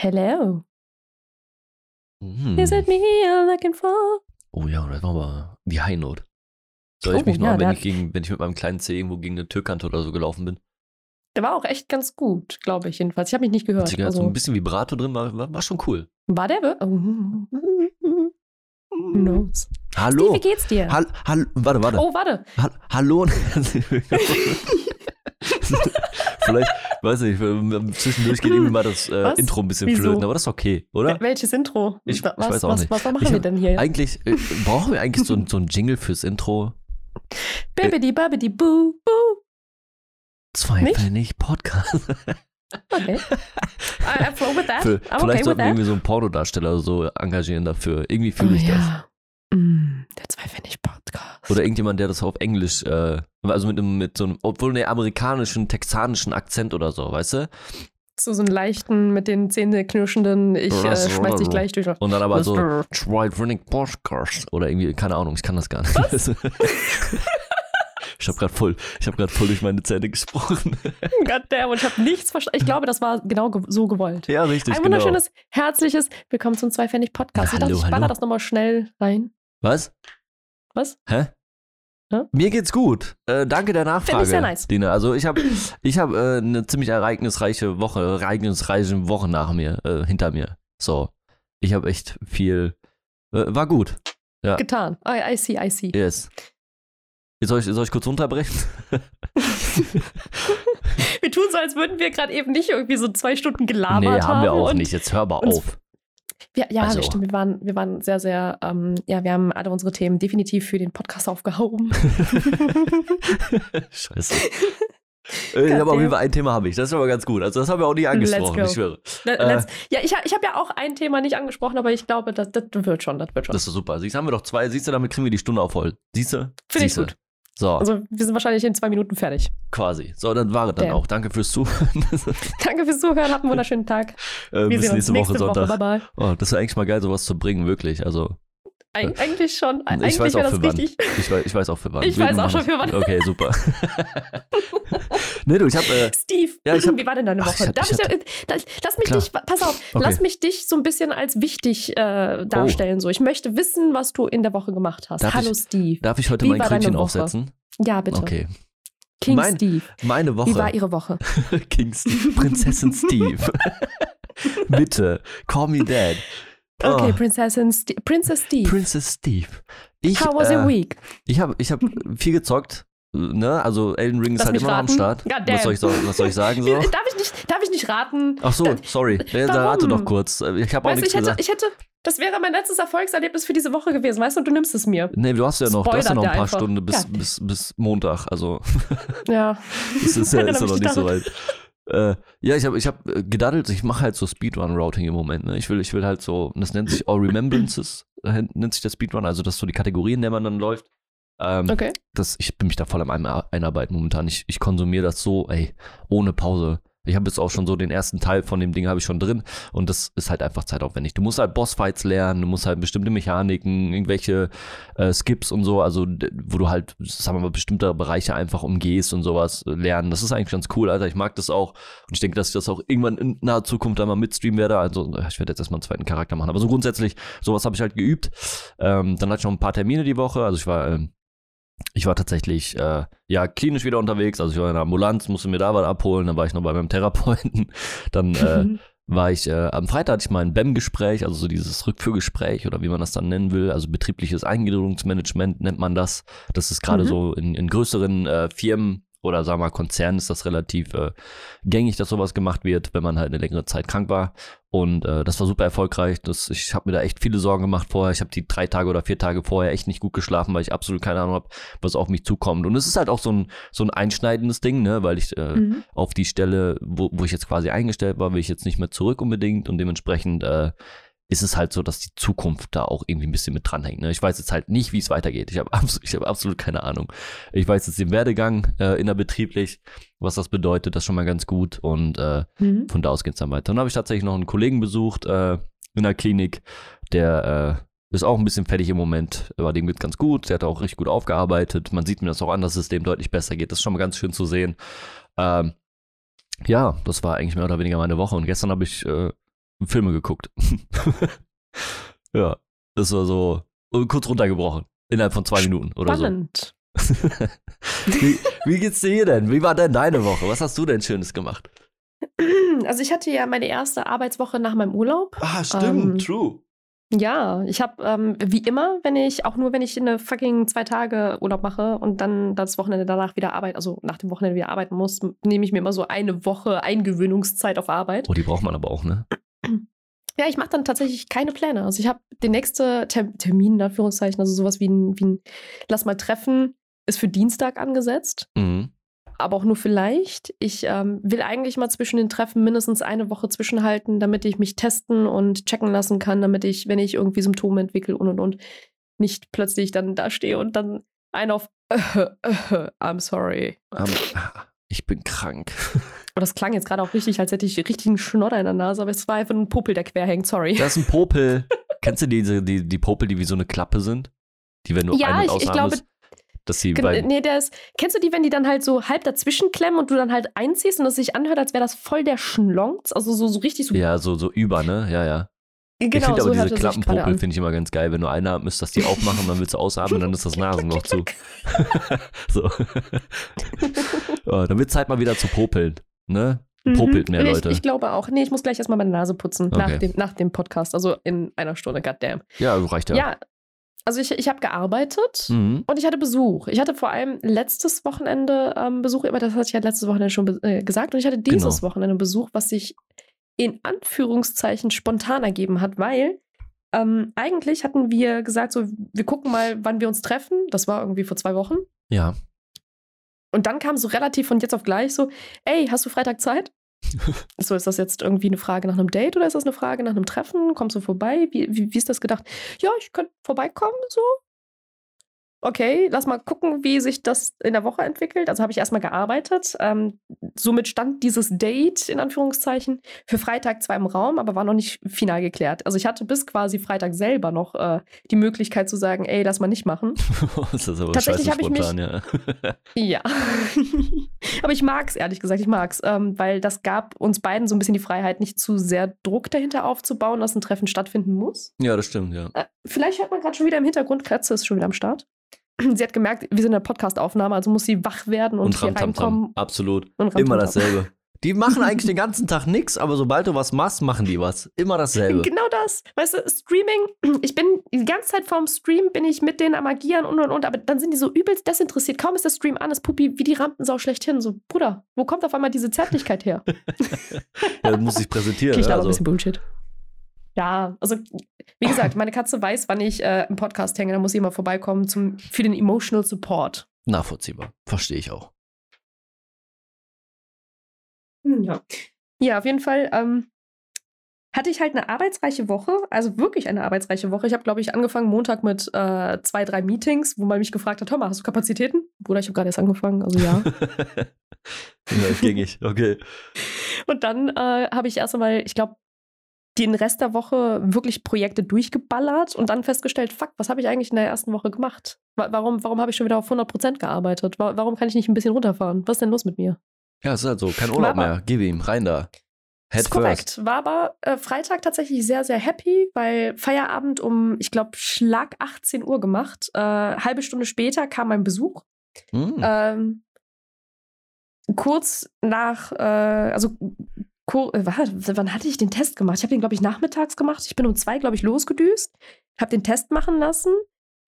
Hello. Hm. Is it me you're looking for? Oh ja, das war aber die High Note. Soll ich Oh, mich ja, noch, wenn der ich, gegen, wenn ich mit meinem kleinen C irgendwo gegen eine Türkante oder so gelaufen bin? Der war auch echt ganz gut, glaube ich jedenfalls. Ich habe mich nicht gehört. Hat so Also, ein bisschen Vibrato drin, war, war, war schon cool. war der? Oh. Who knows? Hallo. Steve, wie geht's dir? Hall, hall, warte, warte. Oh, warte. Hall, hallo. Vielleicht, weiß ich, zwischendurch geht irgendwie mal das äh? Intro ein bisschen Wieso? flöten, aber das ist okay, oder? Wel- Welches Intro? Ich- ich was, weiß auch was, nicht. was, was machen Ich wir denn hier? Eigentlich, äh, brauchen wir eigentlich so, so ein Jingle fürs Intro? Bibbidi babbidi boo boo. Zwei Nicht? Pfennig Podcast. Okay. I, I'm flow with that. Für, I'm vielleicht okay sollten wir irgendwie so einen Pornodarsteller so engagieren dafür. Irgendwie fühle Oh, ich das. ja. Mm, der Zweipfennig-Podcast. Oder irgendjemand, der das auf Englisch, äh, also mit, einem, mit so einem, obwohl einem amerikanischen, texanischen Akzent oder so, weißt du? So, so einen leichten, mit den Zähnen knirschenden, ich äh, schmeiß dich gleich durch. Und dann aber so, Mr. Troy Running Podcast. Oder irgendwie, keine Ahnung, ich kann das gar nicht. ich habe gerade voll, ich habe gerade voll durch meine Zähne gesprochen. Goddamn, und ich habe nichts verstanden. Ich glaube, das war genau ge so gewollt. ja, richtig, Ein genau. wunderschönes, herzliches Willkommen zum Zweipfennig-Podcast. Ich Na, dachte, hallo, ich baller hallo. das nochmal schnell rein. Was? Was? Hä? Ja? Mir geht's gut. Äh, danke der Nachfrage, Finde ich sehr nice. Dina. Also ich habe ich hab, äh, eine ziemlich ereignisreiche Woche, ereignisreiche Woche nach mir, äh, hinter mir. So. Ich habe echt viel. Äh, war gut. Ja. Getan. I, I see, I see. Yes. Jetzt soll ich, soll ich kurz unterbrechen? Wir tun so, als würden wir gerade eben nicht irgendwie so zwei Stunden gelabert nee, haben wir auch nicht. Jetzt hör mal auf. Wir, ja, Also- stimmt. Wir waren, wir waren sehr, sehr, ähm, ja, wir haben alle unsere Themen definitiv für den Podcast aufgehoben. Scheiße. Äh, aber auf jeden Fall ein Thema habe ich. Das ist aber ganz gut. Also das haben wir auch nicht angesprochen, ich schwöre. Let's, ja, ich, ich habe ja auch ein Thema nicht angesprochen, aber ich glaube, das, das wird schon, das wird schon. Das ist super. Siehst du, haben wir doch zwei. Siehst du, damit kriegen wir die Stunde auf voll. Siehst du? Finde ich gut. So, Also wir sind wahrscheinlich in zwei Minuten fertig. quasi. So, dann war es dann Damn. auch. Danke fürs Zuhören. Danke fürs Zuhören, habt einen wunderschönen Tag. äh, Wir bis sehen uns nächste Woche nächste Woche. Sonntag. Bye bye. Oh, das wäre eigentlich mal geil, sowas zu bringen, wirklich. Also, Eig eigentlich schon. ich Eigentlich weiß wäre auch das für wann. Ich weiß, ich weiß auch für wann. Ich Wir weiß auch schon für wann. Okay, super. nee, du, ich habe äh, Steve, Ja, ich hab- wie war denn deine Ach, Woche? ich Darf ich ich, hab- äh, lass mich Klar. dich, pass auf, Okay. lass mich dich so ein bisschen als wichtig äh, darstellen. So, ich möchte wissen, was du in der Woche gemacht hast. Darf Hallo ich- Steve. darf ich heute Wie mein Krönchen aufsetzen? Ja, bitte. Okay. King Mein- Steve. Meine Woche. Wie war ihre Woche? King Steve, Prinzessin Steve. Bitte, call me dad. Okay, Oh, Prinzessin Ste Princess Steve. Princess Steve. Ich, How was äh, your week? Ich habe ich hab viel gezockt. Ne? Also Elden Ring ist Lass halt immer noch am raten. Start. Was soll, ich, was soll ich sagen so? Darf ich nicht, darf ich nicht raten? Ach so, sorry. Ja, dann rate doch kurz. Ich habe auch Weißt nichts ich hätte, gesagt. ich hätte, das wäre mein letztes Erfolgserlebnis für diese Woche gewesen, weißt du, und du nimmst es mir. Nee, du hast ja noch, du hast ja noch ein paar einfach. Stunden bis, Ja. bis, bis Montag. Also Ja. es ist ja, ist ja noch nicht so weit. Äh, ja, ich habe ich hab äh, gedaddelt, ich mache halt so Speedrun-Routing im Moment. Ne? Ich, will, ich will halt so, das nennt sich All Remembrances, äh, nennt sich der Speedrun, also das ist so die Kategorie, in der man dann läuft. Ähm, Okay. das, ich bin mich da voll am Ein- Einarbeiten momentan. Ich, ich konsumiere das so, ey, ohne Pause. Ich habe jetzt auch schon so den ersten Teil von dem Ding habe ich schon drin und das ist halt einfach zeitaufwendig. Du musst halt Bossfights lernen, du musst halt bestimmte Mechaniken, irgendwelche äh, Skips und so, also wo du halt, sagen wir mal, bestimmte Bereiche einfach umgehst und sowas lernen. Das ist eigentlich ganz cool, Alter. Ich mag das auch und ich denke, dass ich das auch irgendwann in naher Zukunft einmal mitstreamen werde. Also ich werde jetzt erstmal einen zweiten Charakter machen, aber so grundsätzlich, sowas habe ich halt geübt. Ähm, dann hatte ich noch ein paar Termine die Woche, also ich war ähm, ich war tatsächlich äh, ja klinisch wieder unterwegs, also ich war in der Ambulanz, musste mir da was abholen, dann war ich noch bei meinem Therapeuten, dann äh, war ich äh, am Freitag hatte ich mal ein BEM-Gespräch, also so dieses Rückführgespräch oder wie man das dann nennen will, also betriebliche Eingliederungsmanagement nennt man das. Das ist gerade Mhm. so in, in größeren äh, Firmen oder sagen wir mal Konzernen ist das relativ äh, gängig, dass sowas gemacht wird, wenn man halt eine längere Zeit krank war. Und äh, das war super erfolgreich. Das, ich habe mir da echt viele Sorgen gemacht vorher. Ich habe die drei Tage oder vier Tage vorher echt nicht gut geschlafen, weil ich absolut keine Ahnung habe, was auf mich zukommt. Und es ist halt auch so ein, so ein einschneidendes Ding, ne? weil ich äh, Mhm. auf die Stelle, wo, wo ich jetzt quasi eingestellt war, will ich jetzt nicht mehr zurück unbedingt und dementsprechend äh, ist es halt so, dass die Zukunft da auch irgendwie ein bisschen mit dranhängt. Ne? Ich weiß jetzt halt nicht, wie es weitergeht. Ich habe absolut, ich hab absolut keine Ahnung. Ich weiß jetzt den Werdegang äh, innerbetrieblich, was das bedeutet, das ist schon mal ganz gut und äh, Mhm. von da aus geht's dann weiter. Dann habe ich tatsächlich noch einen Kollegen besucht äh, in der Klinik, der äh, ist auch ein bisschen fertig im Moment, aber dem geht's ganz gut. Der hat auch richtig gut aufgearbeitet. Man sieht mir das auch an, dass es dem deutlich besser geht. Das ist schon mal ganz schön zu sehen. Ähm, ja, das war eigentlich mehr oder weniger meine Woche. Und gestern habe ich äh, Filme geguckt. ja, das war so äh, kurz runtergebrochen. Innerhalb von zwei Minuten oder so. Spannend. wie, wie geht's dir denn? Wie war denn deine Woche? Was hast du denn Schönes gemacht? Also ich hatte ja meine erste Arbeitswoche nach meinem Urlaub. Ah, Ähm, true. Ja, ich habe ähm, wie immer, wenn ich, auch nur wenn ich eine fucking zwei Tage Urlaub mache und dann das Wochenende danach wieder arbeiten, also nach dem Wochenende wieder arbeiten muss, nehme ich mir immer so eine Woche Eingewöhnungszeit auf Arbeit. Oh, die braucht man aber auch, ne? Ja, ich mache dann tatsächlich keine Pläne. Also ich habe den nächsten Ter Termin, in Anführungszeichen, also sowas wie ein, wie ein Lass mal treffen, ist für Dienstag angesetzt. Mhm. aber auch nur vielleicht. Ich ähm, will eigentlich mal zwischen den Treffen mindestens eine Woche zwischenhalten, damit ich mich testen und checken lassen kann, damit ich, wenn ich irgendwie Symptome entwickle und und und, nicht plötzlich dann da stehe und dann ein auf I'm sorry. Ähm, ich bin krank. Und das klang jetzt gerade auch richtig, als hätte ich richtigen Schnodder in der Nase, aber es war einfach ein Popel, der quer hängt, sorry. Das ist ein Popel. Kennst du diese, die, die Popel, die wie so eine Klappe sind? Die, wenn du Ja, ein- und ich- ich glaube, dass sie Gen- bei, Nee, der ist. Kennst du die, wenn die dann halt so halb dazwischen klemmen und du dann halt einziehst und es sich anhört, als wäre das voll der Schlons? Also so, so richtig so. ja, so, so über, ne? Ja, ja. ich genau, finde so aber diese Klappenpopel finde ich immer ganz geil. Wenn du einatmest, dass die aufmachen, dann willst du ausatmen, dann ist das Nasenloch zu. so. ja, dann wird Zeit mal wieder zu popeln, ne? Popelt mehr Mhm. Leute. Ich, ich glaube auch. Nee, ich muss gleich erstmal meine Nase putzen nach, Okay. dem, nach dem Podcast. Also in einer Stunde, goddamn. Ja, reicht ja. Ja, also ich, ich habe gearbeitet Mhm. und ich hatte Besuch. Ich hatte vor allem letztes Wochenende ähm, Besuch, aber das hatte ich ja letztes Wochenende schon äh, gesagt. Und ich hatte dieses Genau. Wochenende Besuch, was sich in Anführungszeichen spontan ergeben hat, weil ähm, eigentlich hatten wir gesagt, so, wir gucken mal, wann wir uns treffen. Das war irgendwie vor zwei Wochen. Ja. Und dann kam so relativ von jetzt auf gleich so, ey, hast du Freitag Zeit? so, ist das jetzt irgendwie eine Frage nach einem Date oder ist das eine Frage nach einem Treffen? Kommst du vorbei? Wie, wie, wie ist das gedacht? Ja, ich könnte vorbeikommen, so. Okay, lass mal gucken, wie sich das in der Woche entwickelt. Also habe ich erstmal gearbeitet. Ähm, somit stand dieses Date in Anführungszeichen für Freitag zwar im Raum, aber war noch nicht final geklärt. Also ich hatte bis quasi Freitag selber noch äh, die Möglichkeit zu sagen, ey, lass mal nicht machen. das ist aber Tatsächlich habe ich mich- spontan, ja. Ja. Aber ich mag's, ehrlich gesagt, ich mag's, ähm, weil das gab uns beiden so ein bisschen die Freiheit, nicht zu sehr Druck dahinter aufzubauen, dass ein Treffen stattfinden muss. ja, das stimmt, ja. Äh, vielleicht hört man gerade schon wieder im Hintergrund, Kretze ist schon wieder am Start. Sie hat gemerkt, wir sind in der Podcast-Aufnahme, also muss sie wach werden und, Und hier Ramtamtam. reinkommen. Absolut. Und Immer Ramtamtam. dasselbe. Die machen eigentlich den ganzen Tag nichts, aber sobald du was machst, machen die was. Immer dasselbe. Genau das. Weißt du, Streaming, ich bin die ganze Zeit vorm Stream, bin ich mit denen am Agieren und und und, aber dann sind die so übelst desinteressiert. Kaum ist der Stream an, ist Puppi wie die Rampensau schlechthin. So, Bruder, wo kommt auf einmal diese Zärtlichkeit her? Ja, muss sich präsentieren. Okay, ich ne? laber ein also, bisschen Bullshit. Ja, also wie gesagt, meine Katze weiß, wann ich äh, im Podcast hänge, dann muss sie immer vorbeikommen zum, für den Emotional Support. nachvollziehbar. Verstehe ich auch. Ja. Ja, auf jeden Fall ähm, hatte ich halt eine arbeitsreiche Woche, also wirklich eine arbeitsreiche Woche. Ich habe, glaube ich, angefangen Montag mit äh, zwei, drei Meetings, wo man mich gefragt hat, hör mal, hast du Kapazitäten? Bruder, ich habe gerade erst angefangen, also ja. ja, gängig. Okay. Und dann äh, habe ich erst einmal, ich glaube, den Rest der Woche wirklich Projekte durchgeballert und dann festgestellt, fuck, was habe ich eigentlich in der ersten Woche gemacht? Wa- Warum, warum habe ich schon wieder auf 100% gearbeitet? Wa- Warum kann ich nicht ein bisschen runterfahren? Was ist denn los mit mir? Ja, es ist halt so. Kein Urlaub Aber- mehr. Gib ihm. Rein da. Head ist korrekt. War aber äh, Freitag tatsächlich sehr, sehr happy, weil Feierabend um, ich glaube, Schlag 18 Uhr gemacht. Äh, halbe Stunde später kam mein Besuch. Hm. Ähm, kurz nach, äh, also wann hatte ich den Test gemacht? Ich habe den, glaube ich, nachmittags gemacht. Ich bin um zwei, glaube ich, losgedüst, habe den Test machen lassen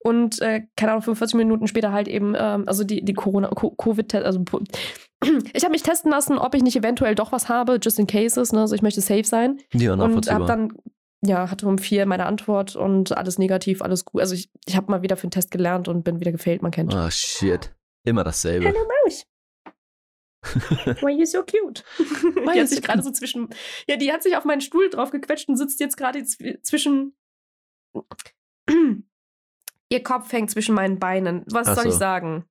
und, äh, keine Ahnung, 45 Minuten später halt eben, ähm, also die, die Corona, Co- Covid-Test, also ich habe mich testen lassen, ob ich nicht eventuell doch was habe, just in cases, ne? Also ich möchte safe sein. ja, Und habe dann, ja, hatte um vier meine Antwort und alles negativ, alles gut. Also ich, ich habe mal wieder für den Test gelernt und bin wieder gefailt, man kennt. Ah, shit. Immer dasselbe. Hallo Maus. Why you so cute? Die hat sich gerade so zwischen, ja, die hat sich auf meinen Stuhl drauf gequetscht und sitzt jetzt gerade zw- zwischen, ihr Kopf hängt zwischen meinen Beinen. Was Ach soll ich so. sagen?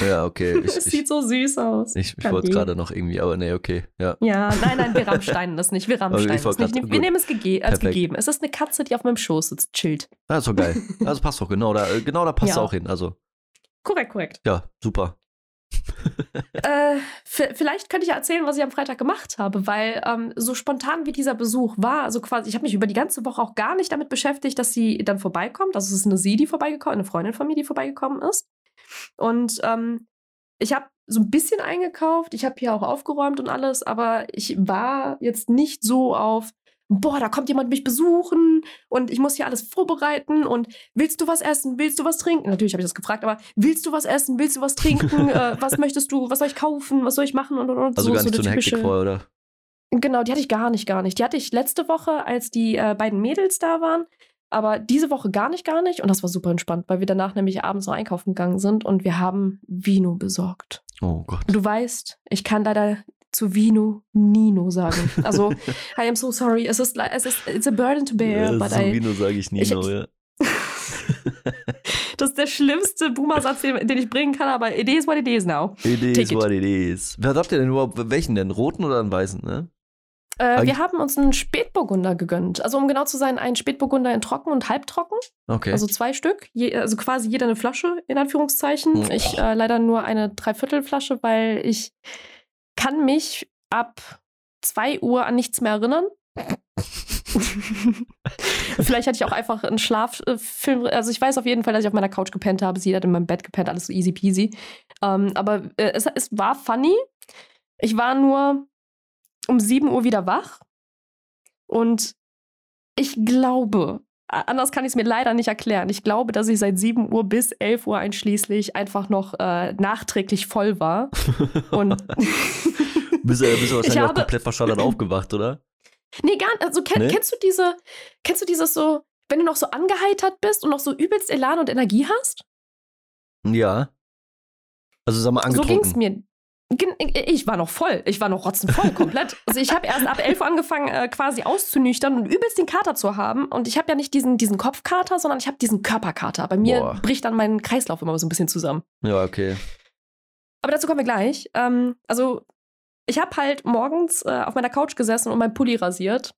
Ja, okay. Ich, es ich, sieht so süß aus. ich, ich wollte gerade noch irgendwie, aber nee, okay. Ja. Ja, nein, nein, wir rammsteinen das nicht. Wir rammsteinen ich das nicht. grad- Wir gut. nehmen es gege als Perfekt. gegeben. Es ist eine Katze, die auf meinem Schoß sitzt, chillt. Ah, ist doch geil. Also passt doch genau da, äh, genau da passt Ja. auch hin. Also, Korrekt, korrekt. ja, super. äh, vielleicht könnte ich erzählen, was ich am Freitag gemacht habe, weil ähm, so spontan wie dieser Besuch war, also quasi, ich habe mich über die ganze Woche auch gar nicht damit beschäftigt, dass sie dann vorbeikommt. Also es ist eine sie, die vorbeigekommen, eine Freundin von mir, die vorbeigekommen ist. Und ähm, ich habe so ein bisschen eingekauft, ich habe hier auch aufgeräumt und alles, aber ich war jetzt nicht so auf, boah, da kommt jemand mich besuchen und ich muss hier alles vorbereiten und willst du was essen, willst du was trinken? Natürlich habe ich das gefragt, aber willst du was essen, willst du was trinken, äh, was möchtest du, was soll ich kaufen, was soll ich machen und und und. Also so, gar nicht so so eine typische, vorher, oder? Genau, die hatte ich gar nicht, gar nicht. Die hatte ich letzte Woche, als die äh, beiden Mädels da waren. Aber diese Woche gar nicht, gar nicht. Und das war super entspannt, weil wir danach nämlich abends noch einkaufen gegangen sind und wir haben Vino besorgt. Oh Gott. Du weißt, ich kann leider zu Vino Nino sagen. Also, I am so sorry. Es ist, es ist, it's a burden to bear, Ja, but so I, Vino sage ich Nino, Ich- ja. das ist der schlimmste Boomer-Satz, den, den ich bringen kann, aber it is what it is now. It is Take it. what it is. Wer habt ihr denn überhaupt? Welchen denn? Roten oder einen weißen, ne? Äh, wir haben uns einen Spätburgunder gegönnt. Also, um genau zu sein, einen Spätburgunder in trocken und halbtrocken. Okay. Also zwei Stück, je, also quasi jeder eine Flasche, in Anführungszeichen. Oh. Ich äh, leider nur eine Dreiviertelflasche, weil ich kann mich ab 2 Uhr an nichts mehr erinnern. Vielleicht hatte ich auch einfach einen Schlaffilm. Also ich weiß auf jeden Fall, dass ich auf meiner Couch gepennt habe. Sie hat in meinem Bett gepennt, alles so easy peasy. Ähm, aber äh, es, es war funny. Ich war nur um 7 Uhr wieder wach. Und ich glaube, anders kann ich es mir leider nicht erklären. Ich glaube, dass ich seit 7 Uhr bis 11 Uhr einschließlich einfach noch äh, nachträglich voll war. Und bist du, bist du wahrscheinlich Ich auch habe- komplett verschallert aufgewacht, oder? Nee, gar nicht. Also kenn, Nee? kennst du diese, kennst du dieses so, wenn du noch so angeheitert bist und noch so übelst Elan und Energie hast? Ja. Also sag mal So angetrunken. ging's mir. Ich war noch voll. Ich war noch rotzenvoll komplett. Also ich habe erst ab 11 Uhr angefangen, äh, quasi auszunüchtern und übelst den Kater zu haben. Und ich habe ja nicht diesen, diesen Kopfkater, sondern ich habe diesen Körperkater. Bei mir Boah. bricht dann mein Kreislauf immer so ein bisschen zusammen. Ja, okay. Aber dazu kommen wir gleich. Ähm, also ich habe halt morgens äh, auf meiner Couch gesessen und meinen Pulli rasiert.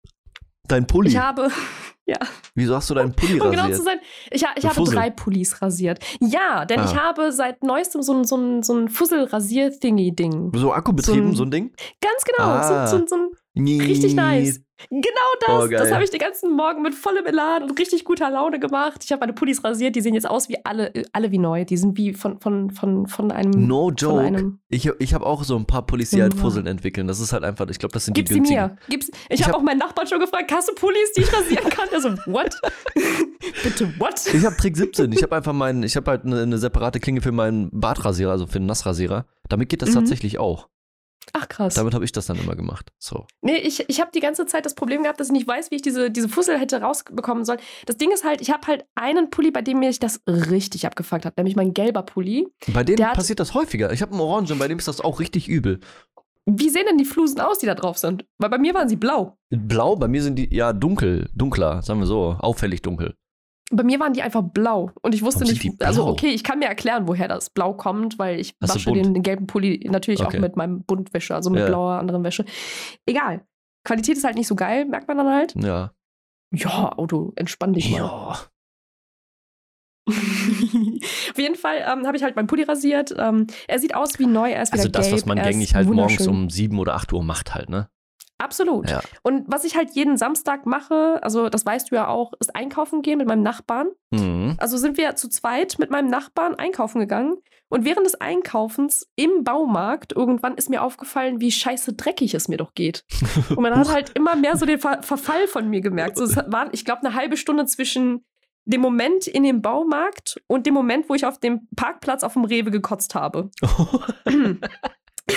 Dein Pulli. Ich habe, Wieso hast du deinen Pulli um genau rasiert? zu sein, ich, ich habe Fussel. drei Pullis rasiert. Ja, denn Ah. ich habe seit neuestem so ein, so ein, so ein Fussel-Rasier-Thingy-Ding. so akkubetrieben, So ein- so ein Ding? Ganz genau. Ah. So, so, so ein Richtig nice. Genau das. Oh, das habe ich den ganzen Morgen mit vollem Elan und richtig guter Laune gemacht. Ich habe meine Pullis rasiert, die sehen jetzt aus wie alle, alle wie neu. Die sind wie von, von, von, von einem. No joke. einem Ich, ich habe auch so ein paar Pullis, die halt. Fusseln entwickeln. Das ist halt einfach, ich glaube, das sind Gib die sie günstigen. mir. Gib's. Ich, Ich habe hab- auch meinen Nachbarn schon gefragt, hast du Pullis, die ich rasieren kann? Er so, what? Bitte, what? Ich habe Trick 17. Ich habe einfach meinen, ich habe halt eine, eine separate Klinge für meinen Bartrasierer, also für den Nassrasierer. Damit geht das Mhm. tatsächlich auch. Ach krass. Damit habe ich das dann immer gemacht. So. Nee, ich, ich habe die ganze Zeit das Problem gehabt, dass ich nicht weiß, wie ich diese, diese Fussel hätte rausbekommen soll. Das Ding ist halt, ich habe halt einen Pulli, bei dem mich das richtig abgefuckt hat, nämlich mein gelber Pulli. Bei Der hat- passiert das häufiger. Ich habe einen Orangen, bei dem ist das auch richtig übel. Wie sehen denn die Flusen aus, die da drauf sind? Weil bei mir waren sie blau. Blau, bei mir sind die ja dunkel, dunkler, sagen wir so, auffällig dunkel. Bei mir waren die einfach blau. Und ich wusste Warum nicht, also okay, ich kann mir erklären, woher das Blau kommt, weil ich Hast wasche den, den gelben Pulli natürlich Okay. auch mit meinem Buntwäsche, also mit Ja. blauer anderen Wäsche. Egal. Qualität ist halt nicht so geil, merkt man dann halt. Ja. Ja, Auto, entspann dich mal. Ja. Auf jeden Fall ähm, habe ich halt meinen Pulli rasiert. Ähm, er sieht aus wie neu, er ist wieder Also das, gelb, was man gängig halt morgens um 7 oder 8 Uhr macht halt, ne? Absolut. Ja. Und was ich halt jeden Samstag mache, also das weißt du ja auch, ist einkaufen gehen mit meinem Nachbarn. Mhm. Also sind wir zu zweit mit meinem Nachbarn einkaufen gegangen. Und während des Einkaufens im Baumarkt irgendwann ist mir aufgefallen, wie scheiße dreckig es mir doch geht. Und man hat halt immer mehr so den Ver Verfall von mir gemerkt. So, es war, ich glaube, eine halbe Stunde zwischen dem Moment in dem Baumarkt und dem Moment, wo ich auf dem Parkplatz auf dem Rewe gekotzt habe. ja,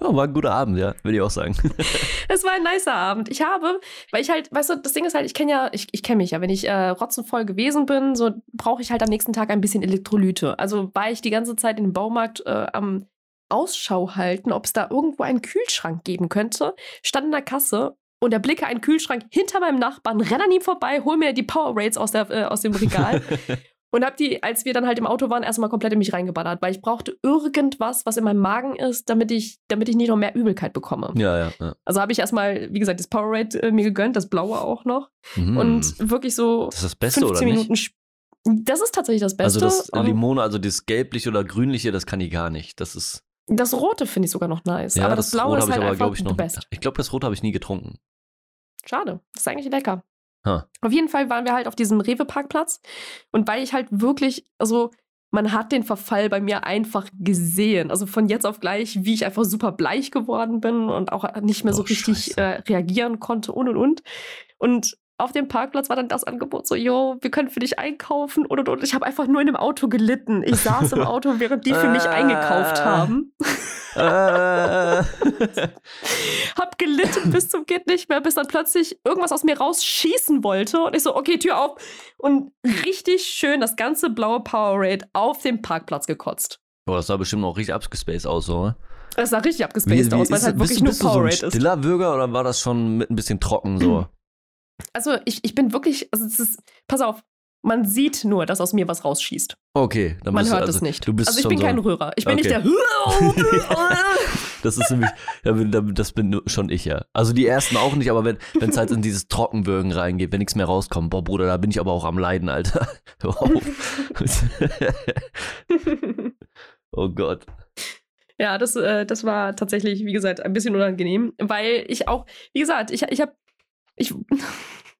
war ein guter Abend, ja, würde ich auch sagen. Es war ein nicer Abend. Ich habe, weil ich halt, weißt du, das Ding ist halt, ich kenne ja, ich, ich kenne mich ja, wenn ich äh, rotzenvoll gewesen bin, so brauche ich halt am nächsten Tag ein bisschen Elektrolyte. Also war ich die ganze Zeit in dem Baumarkt äh, am Ausschau halten, ob es da irgendwo einen Kühlschrank geben könnte, stand in der Kasse und erblicke einen Kühlschrank hinter meinem Nachbarn, renne an ihm vorbei, hol mir die Powerades aus, der, äh, aus dem Regal und hab die, als wir dann halt im Auto waren, erstmal komplett in mich reingeballert, weil ich brauchte irgendwas, was in meinem Magen ist, damit ich, damit ich nicht noch mehr Übelkeit bekomme. ja, ja. ja. Also habe ich erstmal, wie gesagt, das Powerade äh, mir gegönnt, das blaue auch noch. Mhm. Und wirklich so das ist das Beste, 15 oder nicht? Minuten. Das ist tatsächlich das Beste. Also das Limone, also das gelbliche oder grünliche, das kann ich gar nicht. Das ist. das Rote finde ich sogar noch nice. Ja, aber das, Blaue Rot ist habe ich halt aber, einfach glaube ich, noch. best. Ich glaube, das Rot habe ich nie getrunken. Schade. Das ist eigentlich lecker. Ha. Auf jeden Fall waren wir halt auf diesem Rewe-Parkplatz. Und weil ich halt wirklich, also man hat den Verfall bei mir einfach gesehen. Also von jetzt auf gleich, wie ich einfach super bleich geworden bin und auch nicht mehr so Oh, richtig äh, reagieren konnte und und und. Und auf dem Parkplatz war dann das Angebot so, yo, wir können für dich einkaufen und und und. Ich habe einfach nur in dem Auto gelitten. Ich saß im Auto, während die für mich Ah. eingekauft haben. Äh, Hab gelitten bis zum geht nicht mehr, bis dann plötzlich irgendwas aus mir rausschießen wollte. Und ich so, okay, Tür auf. Und richtig schön das ganze blaue Powerade auf dem Parkplatz gekotzt. Boah, das sah bestimmt auch richtig abgespaced aus, so. ne? Das sah richtig abgespaced aus, weil es halt bist wirklich du, nur bist du so ein Powerade ist. stiller Bürger oder war das schon mit ein bisschen trocken so? Also ich, ich bin wirklich, also es ist, pass auf, man sieht nur, dass aus mir was rausschießt. Okay, dann Man bist hört also, es nicht. Du bist also ich bin so, kein Rührer. Ich bin nicht Okay. der. Das ist nämlich, ja, bin- da- das bin schon ich ja. Also die ersten auch nicht, aber wenn es halt in dieses Trockenwürgen reingeht, wenn nichts mehr rauskommt, boah Bruder, da bin ich aber auch am Leiden, Alter. Oh Gott. Ja, das, äh, das war tatsächlich, wie gesagt, ein bisschen unangenehm, weil ich auch, wie gesagt, ich, ich habe ich,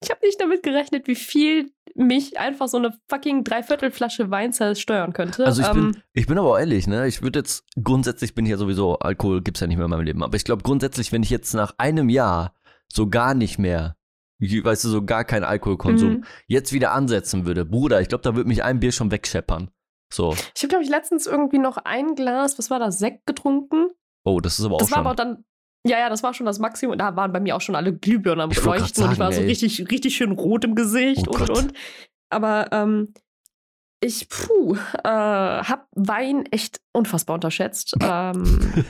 ich hab nicht damit gerechnet, wie viel mich einfach so eine fucking Dreiviertelflasche Wein steuern könnte. Also ich Ähm, bin, ich bin aber auch ehrlich, ne? Ich würde jetzt, grundsätzlich bin ich ja sowieso, Alkohol gibt's ja nicht mehr in meinem Leben. Aber ich glaube grundsätzlich, wenn ich jetzt nach einem Jahr so gar nicht mehr, weißt du, so gar keinen Alkoholkonsum, mhm. jetzt wieder ansetzen würde, Bruder, ich glaube, da würde mich ein Bier schon wegscheppern. So. Ich habe, glaube ich, letztens irgendwie noch ein Glas, was war das, Sekt getrunken. Oh, das ist aber auch Das war schon. aber dann, ja, ja, das war schon das Maximum. Da waren bei mir auch schon alle Glühbirnen am Ich Leuchten und ich war sagen, so ey. richtig, richtig schön rot im Gesicht Oh und und Gott. und. Aber ähm, ich, puh, äh, hab Wein echt unfassbar unterschätzt. ähm,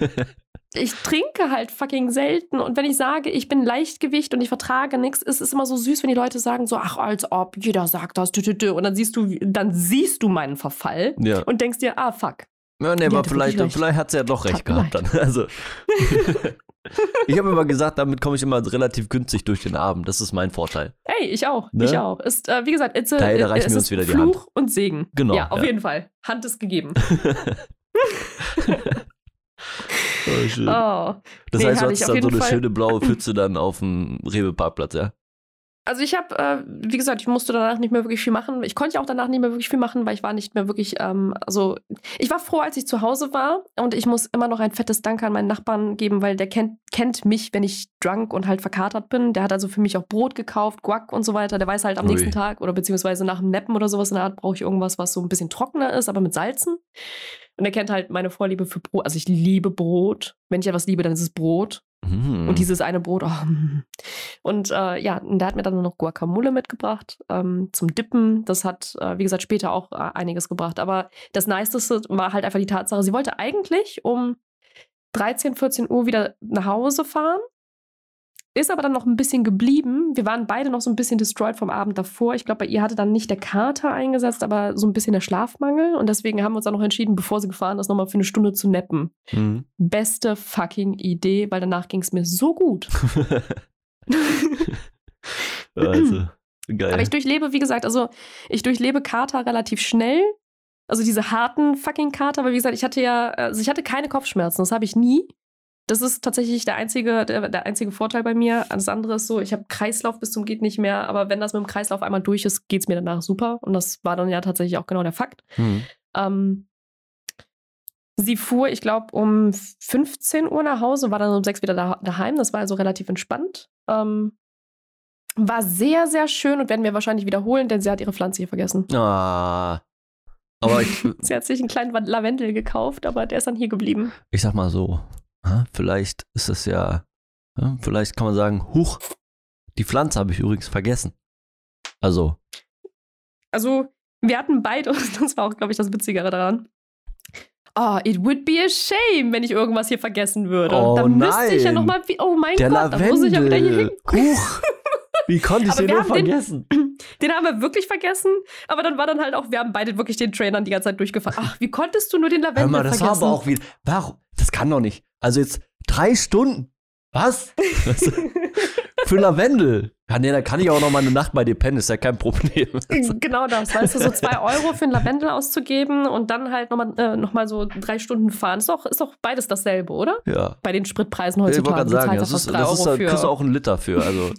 ich trinke halt fucking selten und wenn ich sage, ich bin Leichtgewicht und ich vertrage nichts, ist es immer so süß, wenn die Leute sagen so, ach, als ob, jeder sagt das, und dann siehst du, dann siehst du meinen Verfall ja. und denkst dir, ah, fuck. Ja, nee, aber vielleicht, vielleicht hat sie ja doch recht Tat gehabt dann. Also. ich habe immer gesagt, damit komme ich immer relativ günstig durch den Abend. Das ist mein Vorteil. Ey, ich auch, Ne? ich auch. Ist, äh, wie gesagt, it's a, Daher, da reichen es wir uns wieder die Fluch und Segen. Genau, Ja, auf ja. jeden Fall. Hand ist gegeben. Oh, schön. Oh. das nee, heißt, du hattest dann so eine Fall. schöne blaue Pfütze dann auf dem Rewe-Parkplatz, ja? Also ich habe, äh, wie gesagt, ich musste danach nicht mehr wirklich viel machen. Ich konnte ja auch danach nicht mehr wirklich viel machen, weil ich war nicht mehr wirklich, ähm, also ich war froh, als ich zu Hause war und ich muss immer noch ein fettes Danke an meinen Nachbarn geben, weil der kennt, kennt mich, wenn ich drunk und halt verkatert bin. Der hat also für mich auch Brot gekauft, Guac und so weiter. Der weiß halt am Ui. nächsten Tag oder beziehungsweise nach dem Neppen oder sowas in der Art brauche ich irgendwas, was so ein bisschen trockener ist, aber mit Salzen. Und er kennt halt meine Vorliebe für Brot. Also ich liebe Brot. Wenn ich etwas liebe, dann ist es Brot. Mhm. Und dieses eine Brot, oh. mm. Und äh, ja, und der hat mir dann noch Guacamole mitgebracht ähm, zum Dippen. Das hat, äh, wie gesagt, später auch äh, einiges gebracht. Aber das Niceste war halt einfach die Tatsache, sie wollte eigentlich um 13, 14 Uhr wieder nach Hause fahren. Ist aber dann noch ein bisschen geblieben. Wir waren beide noch so ein bisschen destroyed vom Abend davor. Ich glaube, bei ihr hatte dann nicht der Kater eingesetzt, aber so ein bisschen der Schlafmangel. Und deswegen haben wir uns dann noch entschieden, bevor sie gefahren ist, nochmal für eine Stunde zu nappen. Mhm. Beste fucking Idee, weil danach ging es mir so gut. also, geil. Aber ich durchlebe, wie gesagt, also ich durchlebe Kater relativ schnell. Also diese harten fucking Kater, aber wie gesagt, ich hatte ja, also ich hatte keine Kopfschmerzen, das habe ich nie. Das ist tatsächlich der einzige, der, der einzige Vorteil bei mir. Alles andere ist so, ich habe Kreislauf bis zum geht nicht mehr, aber wenn das mit dem Kreislauf einmal durch ist, geht es mir danach super. Und das war dann ja tatsächlich auch genau der Fakt. Mhm. Ähm, sie fuhr, ich glaube, um 15 Uhr nach Hause, war dann um 6 wieder da, daheim. Das war also relativ entspannt. Ähm, war sehr, sehr schön und werden wir wahrscheinlich wiederholen, denn sie hat ihre Pflanze hier vergessen. Ah. Aber ich, Sie hat sich einen kleinen Lavendel gekauft, aber der ist dann hier geblieben. ich sag mal so, vielleicht ist es ja, vielleicht kann man sagen, huch, die Pflanze habe ich übrigens vergessen. Also, Also, wir hatten beide, und das war auch, glaube ich, das Witzigere daran. Oh, it would be a shame, wenn ich irgendwas hier vergessen würde. Oh, dann müsste ich ja nein. nochmal, oh mein der Gott, dann muss ich ja wieder hier hin. Lavendel. Huch, wie konnte ich den nur haben den- vergessen? Den haben wir wirklich vergessen, aber dann war dann halt auch, wir haben beide wirklich den Trainern die ganze Zeit durchgefahren. Ach, wie konntest du nur den Lavendel Hör mal, das vergessen? war aber auch wieder, warum, das kann doch nicht. Also jetzt drei Stunden. Was? Für Lavendel. Ja, nee, da kann ich auch noch mal eine Nacht bei dir pennen, ist ja kein Problem. genau das, weißt du, so zwei Euro für ein Lavendel auszugeben und dann halt nochmal äh, noch mal so drei Stunden fahren. Ist doch, ist doch beides dasselbe, oder? Ja. Bei den Spritpreisen Ich heutzutage. wollte gerade sagen, das ist, das ist, Euro kriegst du auch einen Liter für. Also,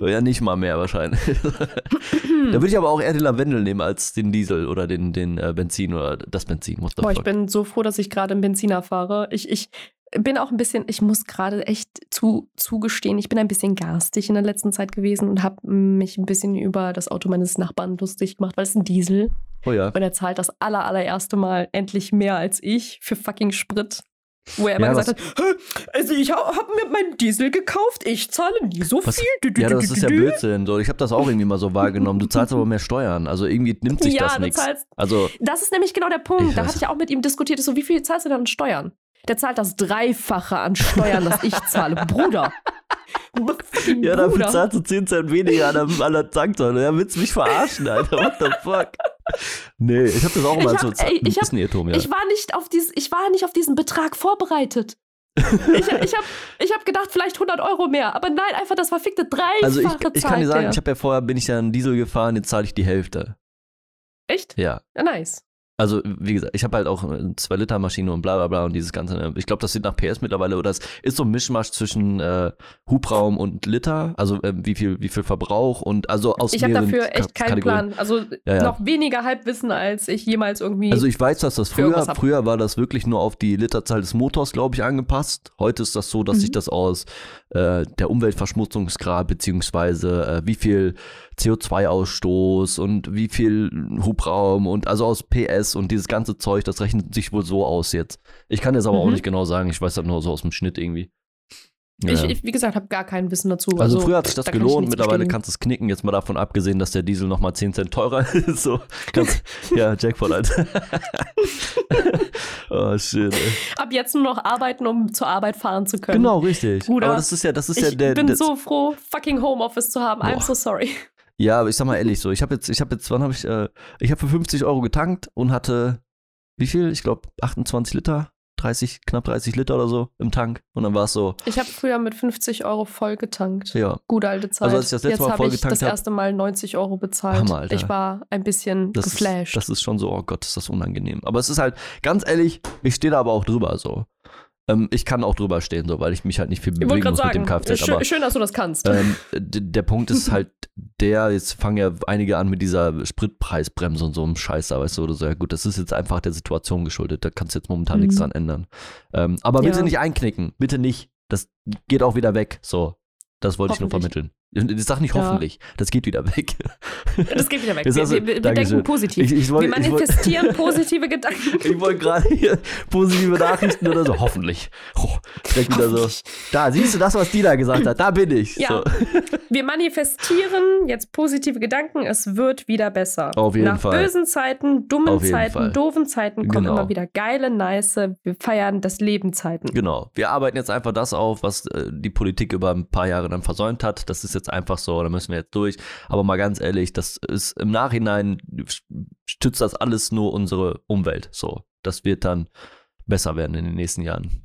ja, nicht mal mehr wahrscheinlich. da würde ich aber auch eher den Lavendel nehmen als den Diesel oder den, den äh, Benzin oder das Benzin. Boah, ich bin so froh, dass ich gerade einen Benziner fahre. Ich, ich bin auch ein bisschen, ich muss gerade echt zu, zugestehen, ich bin ein bisschen garstig in der letzten Zeit gewesen und habe mich ein bisschen über das Auto meines Nachbarn lustig gemacht, weil es ein Diesel Oh ja. und er zahlt das aller, allererste Mal endlich mehr als ich für fucking Sprit. Wo er immer Ja, gesagt hat, "Hä, also ich habe hab mir meinen Diesel gekauft, ich zahle nie so Was- viel. Dü, Ja, das ist ja dü." Blödsinn. So, ich habe das auch irgendwie mal so wahrgenommen. Du zahlst aber mehr Steuern. Also irgendwie nimmt sich Ja, das du nichts. zahlst Also, Das ist nämlich genau der Punkt. Da hatte ich auch mit ihm diskutiert. So, wie viel zahlst du denn an Steuern? Der zahlt das Dreifache an Steuern, das ich zahle. Bruder. Ja, dafür Bruder. zahlst du 10 Cent weniger an der, an der Tanksäule. Ja, willst du mich verarschen, Alter? What the fuck? Nee, ich habe das auch mal hab- so ey, ich hab- Irrtum, ja. Ich war nicht auf dies, ich war nicht auf diesen Betrag vorbereitet. ich ich habe ich hab gedacht, vielleicht 100 Euro mehr. Aber nein, einfach das verfickte Dreifache Also ich, ich kann dir sagen, der. ich habe ja vorher, bin ich ja einen Diesel gefahren, jetzt zahle ich die Hälfte. Echt? Ja. Ja, nice. Also, wie gesagt, ich habe halt auch eine 2-Liter-Maschine und bla bla bla und dieses Ganze. ne? Ich glaube, das sind nach PS mittlerweile oder es ist so ein Mischmasch zwischen äh, Hubraum und Liter, also äh, wie viel wie viel Verbrauch und also aus Ich habe dafür echt keinen Kategorien. Plan. Also Ja, ja. noch weniger Halbwissen, als ich jemals irgendwie. Also ich weiß, dass das früher, früher war das wirklich nur auf die Literzahl des Motors, glaube ich, angepasst. Heute ist das so, dass Mhm. sich das aus äh, der Umweltverschmutzungsgrad beziehungsweise äh, wie viel CO2-Ausstoß und wie viel Hubraum und also aus PS und dieses ganze Zeug, das rechnet sich wohl so aus jetzt. Ich kann jetzt aber auch Mhm. nicht genau sagen, ich weiß das nur so aus dem Schnitt irgendwie. ich, Ja. ich, wie gesagt, habe gar kein Wissen dazu. also, früher hat sich das da ich gelohnt, mittlerweile kannst du es knicken, jetzt mal davon abgesehen, dass der Diesel nochmal 10 Cent teurer ist. so, ganz, ja, Jackpot, Alter. oh, shit, ey. Ab jetzt nur noch arbeiten, um zur Arbeit fahren zu können. Genau, richtig. Bruder, aber das ist ja, das ist ja ich der. bin das, so froh, fucking Homeoffice zu haben. I'm Boah. so sorry. Ja, aber ich sag mal ehrlich so, ich habe jetzt, ich habe jetzt, wann habe ich, äh, ich habe für 50 Euro getankt und hatte, wie viel? Ich glaube 28 Liter, 30, knapp 30 Liter oder so im Tank. Und dann war es so, Ich habe früher mit 50 Euro voll getankt. ja, Gute alte Zeit. Also als ich das letzte Jetzt Mal habe voll ich getankt das hab- erste Mal 90 Euro bezahlt. Hammer, Alter. Ich war ein bisschen das geflasht. ist, das ist schon so, oh Gott, ist das unangenehm. Aber es ist halt, ganz ehrlich, ich stehe da aber auch drüber so. Ähm, ich kann auch drüber stehen, so, weil ich mich halt nicht viel bewegen muss mit dem sagen, Kfz. schön, aber schön, dass du das kannst. ähm, der Punkt ist halt der, jetzt fangen ja einige an mit dieser Spritpreisbremse und so einem Scheiß, da weißt du, oder so, ja gut, das ist jetzt einfach der Situation geschuldet, da kannst du jetzt momentan nichts Mhm. dran ändern. Ähm, aber bitte Ja. nicht einknicken, bitte nicht, das geht auch wieder weg, so, das wollte ich nur vermitteln. Ich sag nicht Ja. hoffentlich, das geht wieder weg. das geht wieder weg. Hast du- wir, wir denken positiv. Ich, ich wollte wir ich wollt, manifestieren positive Gedanken. ich wollt gerade hier positive Nachrichten oder so, hoffentlich. Oh, direkt wieder so. Da, siehst du das, was die da gesagt hat, da bin ich. Ja. So. Wir manifestieren jetzt positive Gedanken. Es wird wieder besser. Auf jeden Nach Fall. bösen Zeiten, dummen Zeiten, Fall. doofen Zeiten kommen Genau. immer wieder geile, nice. Wir feiern das Leben Zeiten. Genau. Wir arbeiten jetzt einfach das auf, was äh, die Politik über ein paar Jahre dann versäumt hat. Das ist jetzt einfach so, da müssen wir jetzt durch. Aber mal ganz ehrlich, das ist im Nachhinein stützt das alles nur unsere Umwelt. So, das wird dann besser werden in den nächsten Jahren.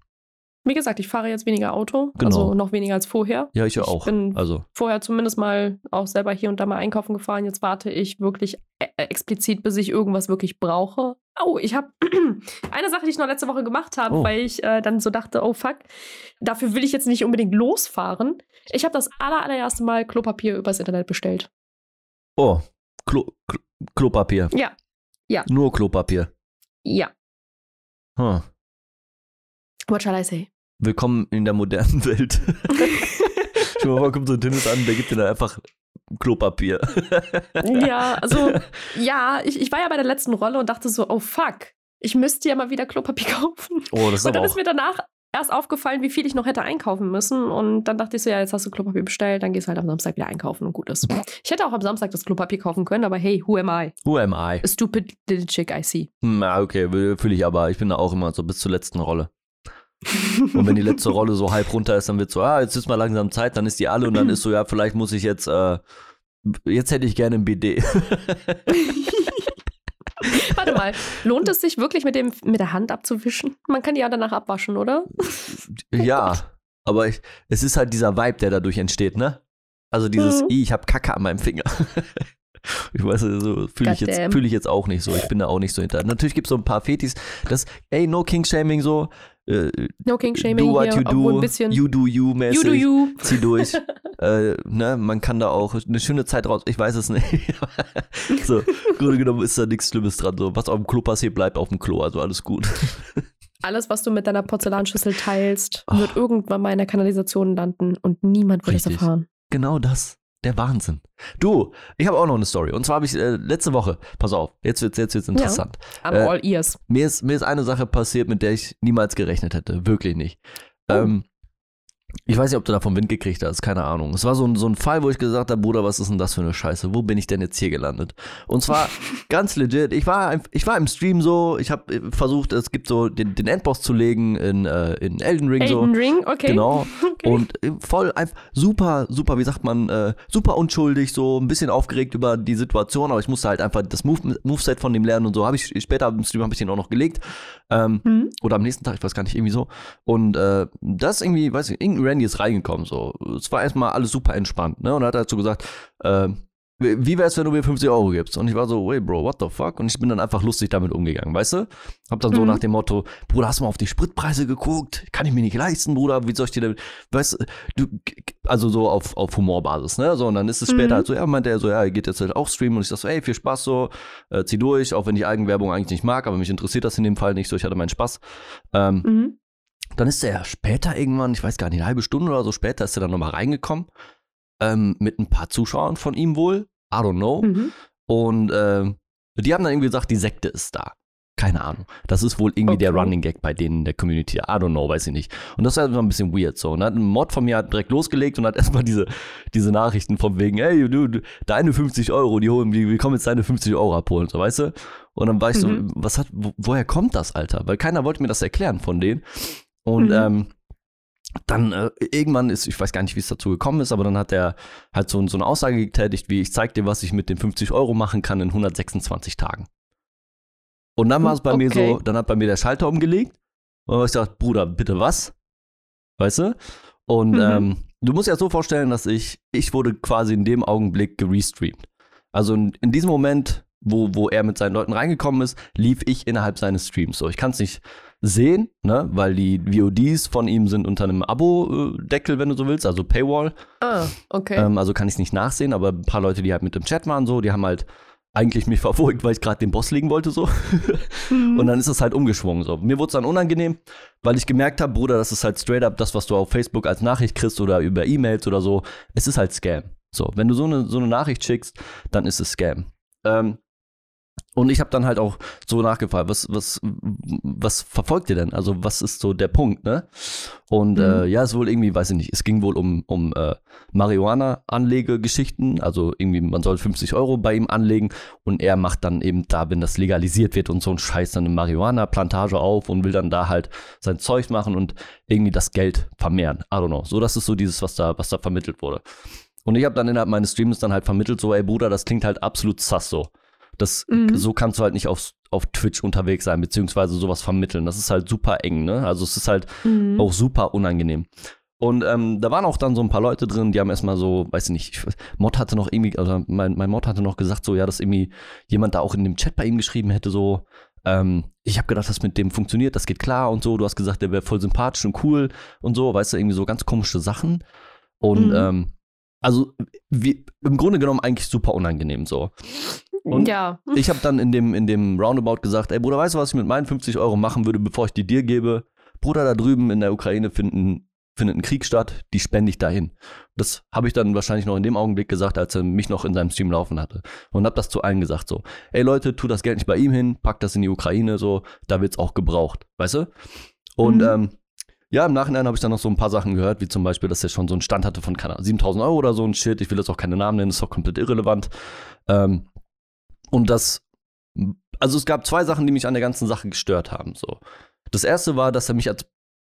Wie gesagt, ich fahre jetzt weniger Auto, Genau. also noch weniger als vorher. Ja, ich ja Ich auch. bin Also, Vorher zumindest mal auch selber hier und da mal einkaufen gefahren. Jetzt warte ich wirklich äh, explizit, bis ich irgendwas wirklich brauche. Oh, ich habe eine Sache, die ich noch letzte Woche gemacht habe, Oh. weil ich äh, dann so dachte, oh fuck, dafür will ich jetzt nicht unbedingt losfahren. Ich habe das aller, allererste Mal Klopapier übers Internet bestellt. oh, Klo, Klo, Klopapier. Ja. Ja. Nur Klopapier. Ja, Huh. what shall I say? Willkommen in der modernen Welt. Schon mal kommt so ein Tennis an, der gibt dir dann einfach Klopapier. Ja, also, ja, ich, ich war ja bei der letzten Rolle und dachte so, oh fuck, ich müsste ja mal wieder Klopapier kaufen. Oh, das ist Und aber dann auch ist mir danach erst aufgefallen, wie viel ich noch hätte einkaufen müssen. Und dann dachte ich so, ja, jetzt hast du Klopapier bestellt, dann gehst du halt am Samstag wieder einkaufen und gut ist. Ich hätte auch am Samstag das Klopapier kaufen können, aber hey, who am I? Who am I? A stupid little chick I see. Hm, ja, okay, fühle ich aber. Ich bin da auch immer so bis zur letzten Rolle. Und wenn die letzte Rolle so halb runter ist, dann wird so, ah, jetzt ist mal langsam Zeit, dann ist die alle und dann ist so, ja, vielleicht muss ich jetzt, äh, jetzt hätte ich gerne ein BD. Warte mal, lohnt es sich wirklich mit, dem, mit der Hand abzuwischen? Man kann die ja danach abwaschen, oder? ja, Aber ich, es ist halt dieser Vibe, der dadurch entsteht, ne? Also dieses, Mhm. "Ih, ich habe Kacke an meinem Finger. ich weiß, so fühle ich, jetzt- fühl ich jetzt auch nicht so. Ich bin da auch nicht so hinter. Natürlich gibt es so ein paar Fetis, das, ey, no King-Shaming so. Äh, No King Shaming do what you do, ein bisschen you do you mäßig. you do you. Zieh durch. äh, ne, man kann da auch eine schöne Zeit raus. Ich weiß es nicht. so, im Grunde genommen ist da nichts Schlimmes dran. So, was auf dem Klo passiert, bleibt auf dem Klo. Also alles gut. Alles, was du mit deiner Porzellanschüssel teilst, Oh. wird irgendwann mal in der Kanalisation landen und niemand wird es erfahren. Genau das. Der Wahnsinn. Du, ich habe auch noch eine Story. Und zwar habe ich äh, letzte Woche, pass auf, jetzt wird's, jetzt wird's interessant. I'm Äh, all ears. Mir, ist, mir ist eine Sache passiert, mit der ich niemals gerechnet hätte. Wirklich nicht. Oh. Ähm, ich weiß nicht, ob du davon Wind gekriegt hast, keine Ahnung. Es war so ein, so ein Fall, wo ich gesagt habe, Bruder, was ist denn das für eine Scheiße? Wo bin ich denn jetzt hier gelandet? Und zwar ganz legit, ich war, ich war im Stream so, ich habe versucht, es gibt so den, den Endboss zu legen in, äh, in Elden Ring so. Elden Ring, okay. Genau. Okay. Und äh, voll einfach super, super, wie sagt man, äh, super unschuldig, so ein bisschen aufgeregt über die Situation, aber ich musste halt einfach das Move, Moveset von dem lernen und so. Habe ich später im Stream habe ich den auch noch gelegt. Ähm, Hm? oder am nächsten Tag, ich weiß gar nicht, irgendwie so. Und äh, das irgendwie, weiß ich, irgendein Randy ist reingekommen, so. Es war erstmal alles super entspannt, ne? Und er hat halt so gesagt, äh, wie wär's, wenn du mir 50 Euro gibst? Und ich war so, wait, Bro, what the fuck? Und ich bin dann einfach lustig damit umgegangen, weißt du? Hab dann so Mhm. nach dem Motto, Bruder, hast du mal auf die Spritpreise geguckt? Kann ich mir nicht leisten, Bruder. Wie soll ich dir denn, weißt du, du also so auf, auf Humorbasis, ne? So, und dann ist es später Mhm. halt so, ja, meinte er so, ja, er geht jetzt halt auch streamen. Und ich sag so, ey, viel Spaß so, äh, zieh durch, auch wenn ich Eigenwerbung eigentlich nicht mag, aber mich interessiert das in dem Fall nicht so, ich hatte meinen Spaß. Ähm, Mhm. dann ist er später irgendwann, ich weiß gar nicht, eine halbe Stunde oder so später, ist er dann nochmal reingekommen. Ähm, mit ein paar Zuschauern von ihm wohl. I don't know. Mhm. Und ähm, die haben dann irgendwie gesagt, die Sekte ist da. Keine Ahnung. Das ist wohl irgendwie der Okay. Running Gag bei denen in der Community. I don't know, weiß ich nicht. Und das war einfach ein bisschen weird so. Und dann hat ein Mod von mir hat direkt losgelegt und hat erstmal diese, diese Nachrichten von wegen, hey, du, deine 50 Euro, die holen, die, wir kommen jetzt deine 50 Euro abholen, so, weißt du? Und dann war ich so, Mhm. was hat, wo, woher kommt das, Alter? Weil keiner wollte mir das erklären von denen. Und Mhm. ähm, dann äh, irgendwann ist, ich weiß gar nicht, wie es dazu gekommen ist, aber dann hat er halt so, so eine Aussage getätigt, wie ich zeig dir, was ich mit den 50 Euro machen kann in 126 Tagen. Und dann war es bei mir Okay. so, dann hat bei mir der Schalter umgelegt und dann hab ich gesagt, Bruder, bitte was? Weißt du? Und Mhm. ähm, du musst dir das so vorstellen, dass ich, ich wurde quasi in dem Augenblick gerestreamt. Also in, in diesem Moment, wo, wo er mit seinen Leuten reingekommen ist, lief ich innerhalb seines Streams. So, ich kann es nicht sehen, ne, weil die VODs von ihm sind unter einem Abo-Deckel, wenn du so willst, also Paywall. Ah, okay. Ähm, also kann ich es nicht nachsehen, aber ein paar Leute, die halt mit im Chat waren, so, die haben halt eigentlich mich verfolgt, weil ich gerade den Boss legen wollte, so. Mhm. Und dann ist es halt umgeschwungen, so. Mir wurde es dann unangenehm, weil ich gemerkt habe, Bruder, das ist halt straight up das, was du auf Facebook als Nachricht kriegst oder über E-Mails oder so. Es ist halt Scam. So, wenn du so eine, so eine Nachricht schickst, dann ist es Scam. Ähm, und ich habe dann halt auch so nachgefragt, was, was, was verfolgt ihr denn? Also, was ist so der Punkt, ne? Und Mhm. äh, ja, es wohl irgendwie, weiß ich nicht, es ging wohl um, um äh, Marihuana-Anlegegeschichten. Also irgendwie, man soll 50 Euro bei ihm anlegen und er macht dann eben da, wenn das legalisiert wird und so ein Scheiß, dann eine Marihuana-Plantage auf und will dann da halt sein Zeug machen und irgendwie das Geld vermehren. I don't know. So, das ist so dieses, was da, was da vermittelt wurde. Und ich habe dann innerhalb meines Streams dann halt vermittelt, so, ey Bruder, das klingt halt absolut sass so. Das, Mhm. So kannst du halt nicht auf, auf Twitch unterwegs sein, beziehungsweise sowas vermitteln. Das ist halt super eng, ne? Also es ist halt Mhm. auch super unangenehm. Und ähm, da waren auch dann so ein paar Leute drin, die haben erstmal so, weiß ich nicht, ich, Mod hatte noch irgendwie, also mein, mein Mod hatte noch gesagt, so, ja, dass irgendwie jemand da auch in dem Chat bei ihm geschrieben hätte, so, ähm, ich habe gedacht, das mit dem funktioniert, das geht klar und so. Du hast gesagt, der wäre voll sympathisch und cool und so, weißt du, irgendwie so ganz komische Sachen. Und Mhm. ähm, also wie, im Grunde genommen eigentlich super unangenehm so. Und- ja. Ich habe dann in dem, in dem Roundabout gesagt, ey Bruder, weißt du, was ich mit meinen 50 Euro machen würde, bevor ich die dir gebe? Bruder, da drüben in der Ukraine finden, findet ein Krieg statt, die spende ich dahin. Das habe ich dann wahrscheinlich noch in dem Augenblick gesagt, als er mich noch in seinem Stream laufen hatte. Und habe das zu allen gesagt so, ey Leute, tu das Geld nicht bei ihm hin, pack das in die Ukraine, so, da wird's auch gebraucht, weißt du? Und Mhm. ähm, ja, im Nachhinein habe ich dann noch so ein paar Sachen gehört, wie zum Beispiel, dass er schon so einen Stand hatte von keine Ahnung, 7000 Euro oder so ein Shit. Ich will jetzt auch keine Namen nennen, ist auch komplett irrelevant. Ähm, und das, also es gab zwei Sachen, die mich an der ganzen Sache gestört haben. So. Das erste war, dass er mich als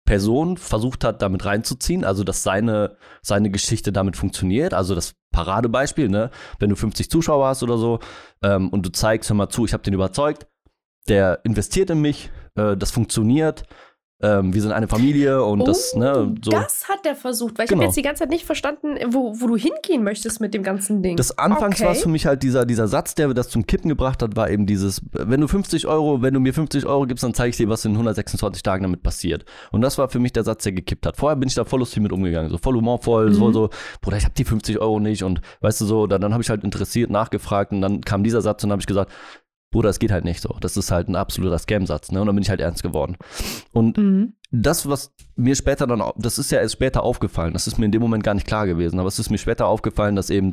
Person versucht hat, damit reinzuziehen, also dass seine, seine Geschichte damit funktioniert. Also das Paradebeispiel, ne? Wenn du 50 Zuschauer hast oder so ähm, und du zeigst, hör mal zu, ich habe den überzeugt, der investiert in mich, äh, das funktioniert, ähm, wir sind eine Familie und das, ne, so. Oh, Das hat der versucht, weil ich Genau. habe jetzt die ganze Zeit nicht verstanden, wo, wo du hingehen möchtest mit dem ganzen Ding. Das anfangs Okay. war es für mich halt dieser, dieser Satz, der das zum Kippen gebracht hat, war eben dieses, wenn du 50 Euro, wenn du mir 50 Euro gibst, dann zeige ich dir, was in 126 Tagen damit passiert. Und das war für mich der Satz, der gekippt hat. Vorher bin ich da voll lustig mit umgegangen, so voll humorvoll, so, Mhm. so, Bruder, ich habe die 50 Euro nicht und weißt du so, dann, dann habe ich halt interessiert nachgefragt und dann kam dieser Satz und dann habe ich gesagt, Bruder, es geht halt nicht so. Das ist halt ein absoluter Scam-Satz, ne? Und dann bin ich halt ernst geworden. Und Mhm. das, was mir später dann, das ist ja erst später aufgefallen, das ist mir in dem Moment gar nicht klar gewesen, aber es ist mir später aufgefallen, dass eben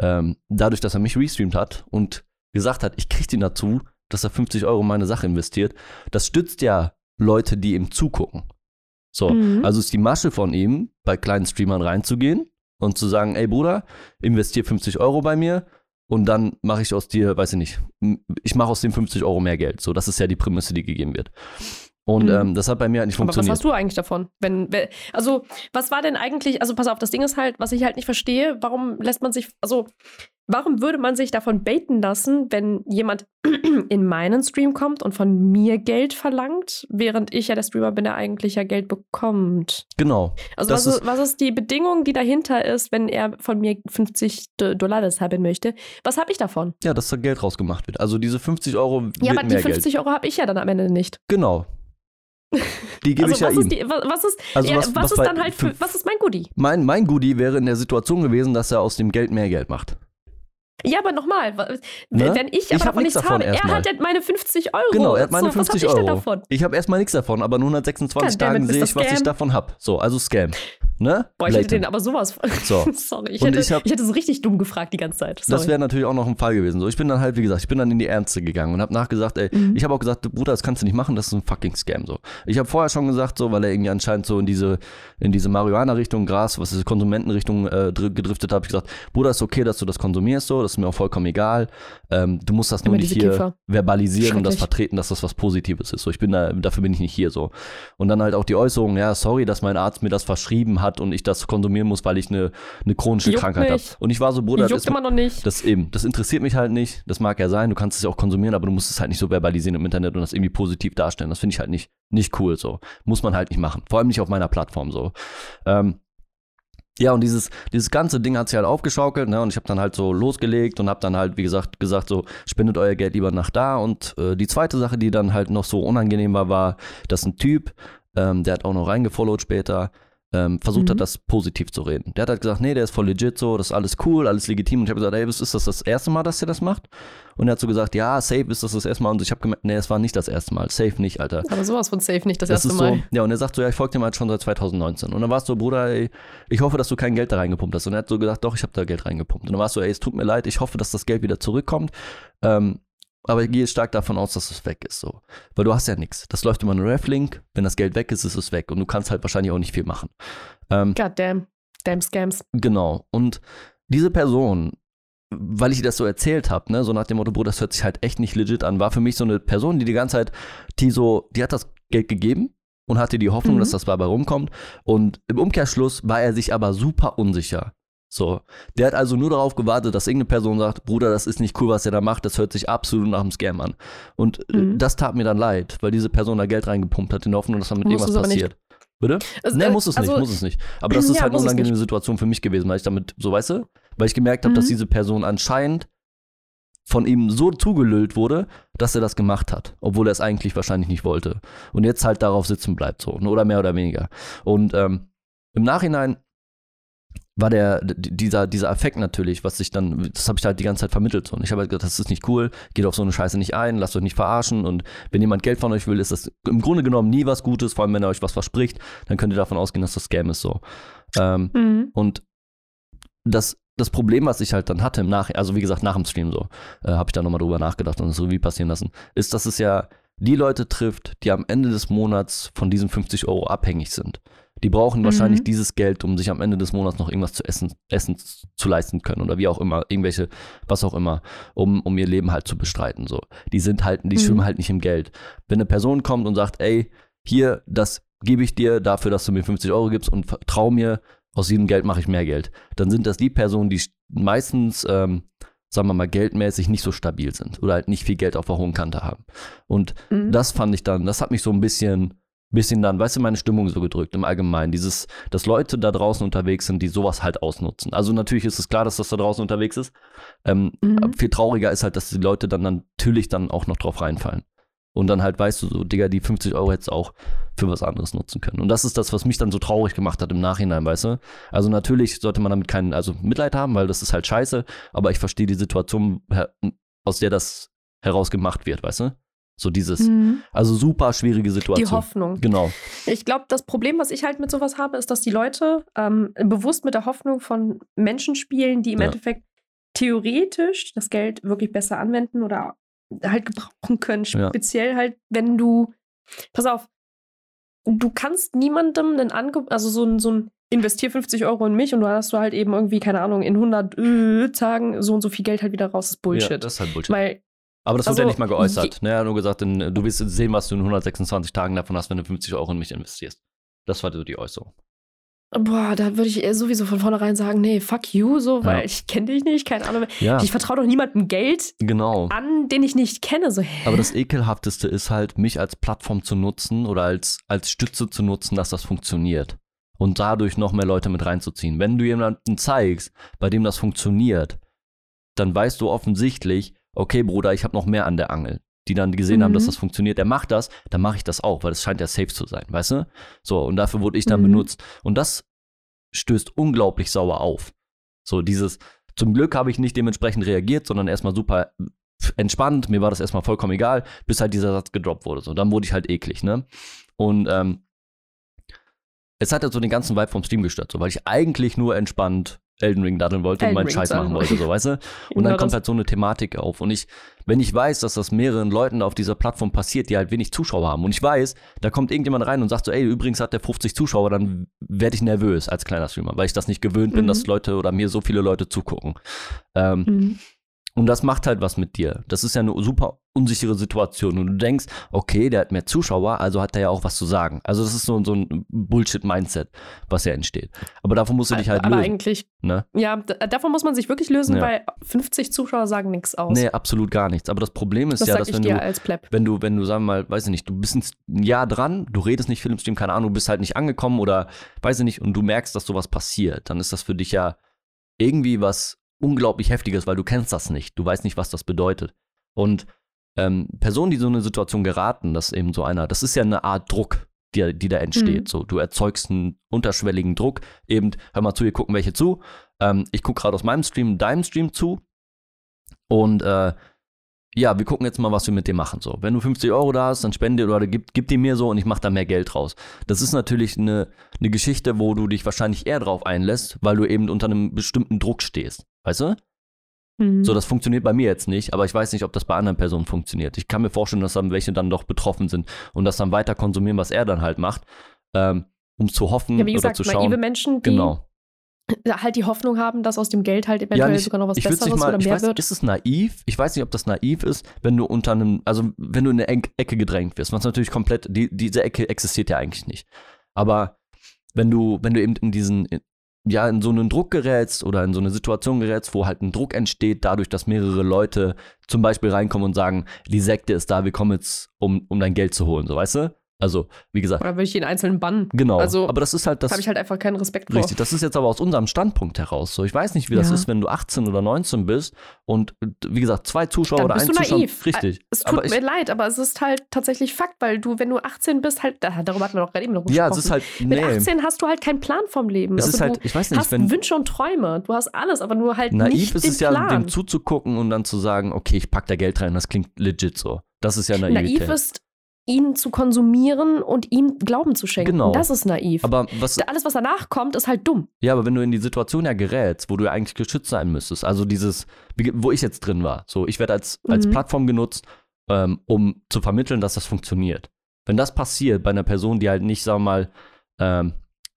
ähm, dadurch, dass er mich restreamt hat und gesagt hat, ich krieg ihn dazu, dass er 50 Euro in meine Sache investiert, das stützt ja Leute, die ihm zugucken. So, Mhm. also ist die Masche von ihm, bei kleinen Streamern reinzugehen und zu sagen, ey Bruder, investier 50 Euro bei mir und dann mache ich aus dir, weiß ich nicht, ich mache aus dem 50 Euro mehr Geld. So, das ist ja die Prämisse, die gegeben wird. Und Mhm. ähm, das hat bei mir halt nicht Aber was funktioniert. hast du eigentlich davon? Wenn, wenn, also, was war denn eigentlich, also pass auf, das Ding ist halt, was ich halt nicht verstehe, warum lässt man sich, also, warum würde man sich davon baiten lassen, wenn jemand in meinen Stream kommt und von mir Geld verlangt, während ich ja der Streamer bin, der eigentlich ja Geld bekommt? Genau. Also, was ist- was ist die Bedingung, die dahinter ist, wenn er von mir 50 Do- Dollar das haben möchte? Was habe ich davon? Ja, dass da Geld rausgemacht wird. Also diese 50 Euro Ja, aber die mehr 50 Euro habe ich ja dann am Ende nicht. Geld. Genau. Die gebe Also, ich ja was, ihm. ist die, was, was ist, Also ja, was- was, was ist dann halt für, was ist mein Goodie? mein, mein Goodie wäre in der Situation gewesen, dass er aus dem Geld mehr Geld macht. Ja, aber nochmal, Ne? wenn ich Ich aber hab davon nichts davon habe, er hat meine 50 Euro. Genau, er hat meine so, 50 was hab Euro. ich davon? Ich habe erstmal nichts davon, aber in 126 Goddammit, Tagen sehe ich, was ich davon habe. So, also Scam. Ne? Boah, ich hätte Blatant. den aber sowas. So. Sorry, ich hätte, ich hab- ich hätte so richtig dumm gefragt die ganze Zeit. Sorry. Das wäre natürlich auch noch ein Fall gewesen. So, ich bin dann halt, wie gesagt, ich bin dann in die Ernste gegangen und habe nachgesagt, ey, Mhm. ich habe auch gesagt, Bruder, das kannst du nicht machen, das ist ein fucking Scam. So. Ich habe vorher schon gesagt, so, weil er irgendwie anscheinend so in diese, in diese Marihuana-Richtung, Gras, was ist Konsumentenrichtung äh, dr- gedriftet hat, habe ich gesagt, Bruder, ist okay, dass du das konsumierst, so, das ist mir auch vollkommen egal. Ähm, du musst das nur nicht hier Kiffer. verbalisieren und das vertreten, dass das was Positives ist. So, ich bin da, dafür bin ich nicht hier so. Und dann halt auch die Äußerung, ja, sorry, dass mein Arzt mir das verschrieben hat und ich das konsumieren muss, weil ich eine, eine chronische Juckt Krankheit habe. Und ich war so, Bruder, das ist, immer noch nicht. das eben, das interessiert mich halt nicht. Das mag ja sein, du kannst es ja auch konsumieren, aber du musst es halt nicht so verbalisieren im Internet und das irgendwie positiv darstellen. Das finde ich halt nicht, nicht cool so. Muss man halt nicht machen. Vor allem nicht auf meiner Plattform so. Ähm, ja, und dieses, dieses ganze Ding hat sich halt aufgeschaukelt, ne? Und ich habe dann halt so losgelegt und habe dann halt, wie gesagt, gesagt, so, spendet euer Geld lieber nach da. Und äh, die zweite Sache, die dann halt noch so unangenehm war, war, dass ein Typ, ähm, der hat auch noch reingefollowt später, ähm, versucht Mhm. hat, das positiv zu reden. Der hat halt gesagt, nee, der ist voll legit so, das ist alles cool, alles legitim. Und ich habe gesagt, ey, ist das das erste Mal, dass der das macht? Und er hat so gesagt, ja, safe ist das das erste Mal. Und ich habe gemerkt, nee, es war nicht das erste Mal. Safe nicht, Alter. Aber sowas von safe nicht das, Das erste ist Mal. so, ja, und er sagt so, ja, ich folge dem halt schon seit 2019. Und dann warst du, so, Bruder, ey, ich hoffe, dass du kein Geld da reingepumpt hast. Und er hat so gesagt, doch, ich habe da Geld reingepumpt. Und dann warst du, ey, es tut mir leid, ich hoffe, dass das Geld wieder zurückkommt. Ähm, aber ich gehe stark davon aus, dass es weg ist. So. Weil du hast ja nichts. Das läuft immer ein Reflink. Wenn das Geld weg ist, ist es weg. Und du kannst halt wahrscheinlich auch nicht viel machen. Ähm, God damn. Damn Scams. Genau. Und diese Person, weil ich ihr das so erzählt habe, ne, so nach dem Motto, Bruder, das hört sich halt echt nicht legit an, war für mich so eine Person, die die ganze Zeit, die so, die hat das Geld gegeben und hatte die Hoffnung, Mhm. dass das dabei rumkommt. Und im Umkehrschluss war er sich aber super unsicher. So, der hat also nur darauf gewartet, dass irgendeine Person sagt, Bruder, das ist nicht cool, was er da macht, das hört sich absolut nach einem Scam an. Und äh, Mhm. das tat mir dann leid, weil diese Person da Geld reingepumpt hat, in der Hoffnung, dass damit Muss irgendwas aber nicht. passiert. Bitte? Also, nee, äh, muss es nicht, also- muss es nicht. Aber das ist Ja, halt eine unangenehme nicht. Situation für mich gewesen, weil ich damit, so weißt du, weil ich gemerkt habe, dass Mhm. diese Person anscheinend von ihm so zugelüllt wurde, dass er das gemacht hat, obwohl er es eigentlich wahrscheinlich nicht wollte. Und jetzt halt darauf sitzen bleibt so, oder mehr oder weniger. Und ähm, im Nachhinein war der, dieser, dieser Affekt natürlich, was sich dann, das habe ich halt die ganze Zeit vermittelt. So. Und ich habe halt gesagt, das ist nicht cool, geht auf so eine Scheiße nicht ein, lasst euch nicht verarschen. Und wenn jemand Geld von euch will, ist das im Grunde genommen nie was Gutes, vor allem wenn er euch was verspricht, dann könnt ihr davon ausgehen, dass das Scam ist so. Ähm, Mhm. und das, das Problem, was ich halt dann hatte im Nachhinein, also wie gesagt, nach dem Stream so, äh, habe ich da nochmal drüber nachgedacht und es Revue passieren lassen, ist, dass es ja die Leute trifft, die am Ende des Monats von diesen 50 Euro abhängig sind. Die brauchen Mhm. wahrscheinlich dieses Geld, um sich am Ende des Monats noch irgendwas zu essen, essen zu leisten können oder wie auch immer, irgendwelche, was auch immer, um, um ihr Leben halt zu bestreiten. So. Die sind halt, die Mhm. schwimmen halt nicht im Geld. Wenn eine Person kommt und sagt, ey, hier, das gebe ich dir dafür, dass du mir 50 Euro gibst und vertrau mir, aus diesem Geld mache ich mehr Geld, dann sind das die Personen, die meistens, ähm, sagen wir mal, geldmäßig nicht so stabil sind oder halt nicht viel Geld auf der hohen Kante haben. Und Mhm. das fand ich dann, das hat mich so ein bisschen bisschen dann, weißt du, meine Stimmung so gedrückt im Allgemeinen. Dieses, dass Leute da draußen unterwegs sind, die sowas halt ausnutzen. Also natürlich ist es klar, dass das da draußen unterwegs ist. Ähm, Mhm. Viel trauriger ist halt, dass die Leute dann natürlich dann auch noch drauf reinfallen. Und dann halt weißt du so, Digga, die 50 Euro hättest du auch für was anderes nutzen können. Und das ist das, was mich dann so traurig gemacht hat im Nachhinein, weißt du? Also natürlich sollte man damit keinen, also Mitleid haben, weil das ist halt scheiße, aber ich verstehe die Situation, aus der das herausgemacht wird, weißt du? So dieses, Mhm. also super schwierige Die Situation. Hoffnung. Genau. Ich glaube, das Problem, was ich halt mit sowas habe, ist, dass die Leute ähm, bewusst mit der Hoffnung von Menschen spielen, die im Ja. Endeffekt theoretisch das Geld wirklich besser anwenden oder halt gebrauchen können. Ja. Speziell halt, wenn du, pass auf, du kannst niemandem einen Angebot, also so ein, so ein investier 50 Euro in mich und du hast du halt eben irgendwie, keine Ahnung, in 100 äh, Tagen so und so viel Geld halt wieder raus, das ist Bullshit. Ja, das ist halt Bullshit. Weil, aber das wird ja also, nicht mal geäußert. Ne, er hat nur gesagt, in, du wirst sehen, was du in 126 Tagen davon hast, wenn du 50 Euro in mich investierst. Das war so die Äußerung. boah, da würde ich eher sowieso von vornherein sagen, nee, fuck you, so, weil Ja. ich kenne dich nicht, keine Ahnung. Ja, Ich vertraue doch niemandem Geld genau. an, den ich nicht kenne. So? Aber das Ekelhafteste ist halt, mich als Plattform zu nutzen oder als, als Stütze zu nutzen, dass das funktioniert. Und dadurch noch mehr Leute mit reinzuziehen. Wenn du jemanden zeigst, bei dem das funktioniert, dann weißt du offensichtlich, okay, Bruder, ich habe noch mehr an der Angel. Die dann gesehen haben, dass Mhm. das funktioniert. Der macht das, dann mache ich das auch, weil es scheint ja safe zu sein, weißt du? So, und dafür wurde ich dann Mhm. benutzt. Und das stößt unglaublich sauer auf. So, dieses, zum Glück habe ich nicht dementsprechend reagiert, sondern erstmal super entspannt. Mir war das erstmal vollkommen egal, bis halt dieser Satz gedroppt wurde. So, dann wurde ich halt eklig, ne? Und ähm, es hat ja so den ganzen Vibe vom Stream gestört, so, weil ich eigentlich nur entspannt Elden Ring daddeln wollte Elden und meinen Ring Scheiß machen wollte, so, weißt du? Und Genau dann kommt das. halt so eine Thematik auf. Und ich, wenn ich weiß, dass das mehreren Leuten auf dieser Plattform passiert, die halt wenig Zuschauer haben, und ich weiß, da kommt irgendjemand rein und sagt so, ey, übrigens hat der 50 Zuschauer, dann werde ich nervös als kleiner Streamer, weil ich das nicht gewöhnt bin, Mhm. dass Leute oder mir so viele Leute zugucken. Ähm, Mhm. Und das macht halt was mit dir. Das ist ja eine super unsichere Situation. Und du denkst, okay, der hat mehr Zuschauer, also hat er ja auch was zu sagen. Also das ist so, so ein Bullshit-Mindset, was ja entsteht. Aber davon musst du dich halt Aber lösen. eigentlich, Ne? ja, d- davon muss man sich wirklich lösen, Ja. weil 50 Zuschauer sagen nichts aus. Nee, absolut gar nichts. Aber das Problem ist das ja, dass wenn du, wenn du, wenn du, sagen wir mal, weiß ich nicht, du bist ein Jahr dran, du redest nicht viel im Stream, keine Ahnung, du bist halt nicht angekommen oder weiß ich nicht, und du merkst, dass sowas passiert, dann ist das für dich ja irgendwie was unglaublich Heftiges, weil du kennst das nicht. Du weißt nicht, was das bedeutet. Und ähm, Personen, die so in eine Situation geraten, das ist eben so einer, das ist ja eine Art Druck, die, die da entsteht. Mhm. So, du erzeugst einen unterschwelligen Druck. Eben, hör mal zu, hier gucken welche zu. Ähm, ich gucke gerade aus meinem Stream, deinem Stream zu. Und äh, ja, wir gucken jetzt mal, was wir mit dem machen. So, wenn du 50 Euro da hast, dann spende oder gib, gib die mir so und ich mache da mehr Geld raus. Das ist natürlich eine, eine Geschichte, wo du dich wahrscheinlich eher drauf einlässt, weil du eben unter einem bestimmten Druck stehst. Weißt du? Mhm. So, das funktioniert bei mir jetzt nicht, aber ich weiß nicht, ob das bei anderen Personen funktioniert. Ich kann mir vorstellen, dass dann welche dann doch betroffen sind und das dann weiter konsumieren, was er dann halt macht, ähm, um zu hoffen ja, wie gesagt, oder zu naive schauen. Menschen, die Genau. halt die Hoffnung haben, dass aus dem Geld halt eventuell nicht- sogar noch was ich Besseres mal, oder ich mehr weiß, wird. ist es naiv? Ich weiß nicht, ob das naiv ist, wenn du unter einem, also wenn du in eine Ecke gedrängt wirst, was natürlich komplett, die, diese Ecke existiert ja eigentlich nicht. Aber wenn du, wenn du eben in diesen, ja, in so einen Druck gerätst oder in so eine Situation gerätst, wo halt ein Druck entsteht, dadurch, dass mehrere Leute zum Beispiel reinkommen und sagen, die Sekte ist da, wir kommen jetzt, um, um dein Geld zu holen, so weißt du? Also, wie gesagt, Oder würde ich jeden einzelnen bannen? genau. Also, aber das ist halt das. habe ich halt einfach keinen Respekt vor. Richtig, das ist jetzt aber aus unserem Standpunkt heraus so. Ich weiß nicht, wie das Ja. ist, wenn du 18 oder 19 bist und äh, wie gesagt, zwei Zuschauer Dann oder bist ein du Zuschauer. naiv. Richtig. Es tut aber ich, mir leid, aber es ist halt tatsächlich Fakt, weil du, wenn du 18 bist, halt, da- darüber hatten wir doch gerade eben noch ja, gesprochen. es ist halt, Mit nee. 18 hast du halt keinen Plan vom Leben. Es also ist halt, du ich weiß nicht, hast wenn Wünsche und Träume. Du hast alles, aber nur halt naiv nicht ist den es ja, Plan. dem zuzugucken und dann zu sagen, okay, ich pack da Geld rein, das klingt legit so. Das ist ja Naivität. naiv ist, ihn zu konsumieren und ihm Glauben zu schenken. Genau. Das ist naiv. aber was, Alles, was danach kommt, ist halt dumm. ja, aber wenn du in die Situation ja gerätst, wo du ja eigentlich geschützt sein müsstest, also dieses, wo ich jetzt drin war, so, ich werde als, als Mhm. Plattform genutzt, ähm, um zu vermitteln, dass das funktioniert. Wenn das passiert bei einer Person, die halt nicht, sagen wir mal, ähm,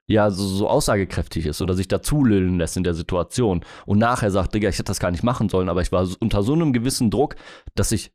ja, so, so aussagekräftig ist oder sich dazulüllen lässt in der Situation und nachher sagt, Digga, ich hätte das gar nicht machen sollen, aber ich war unter so einem gewissen Druck, dass ich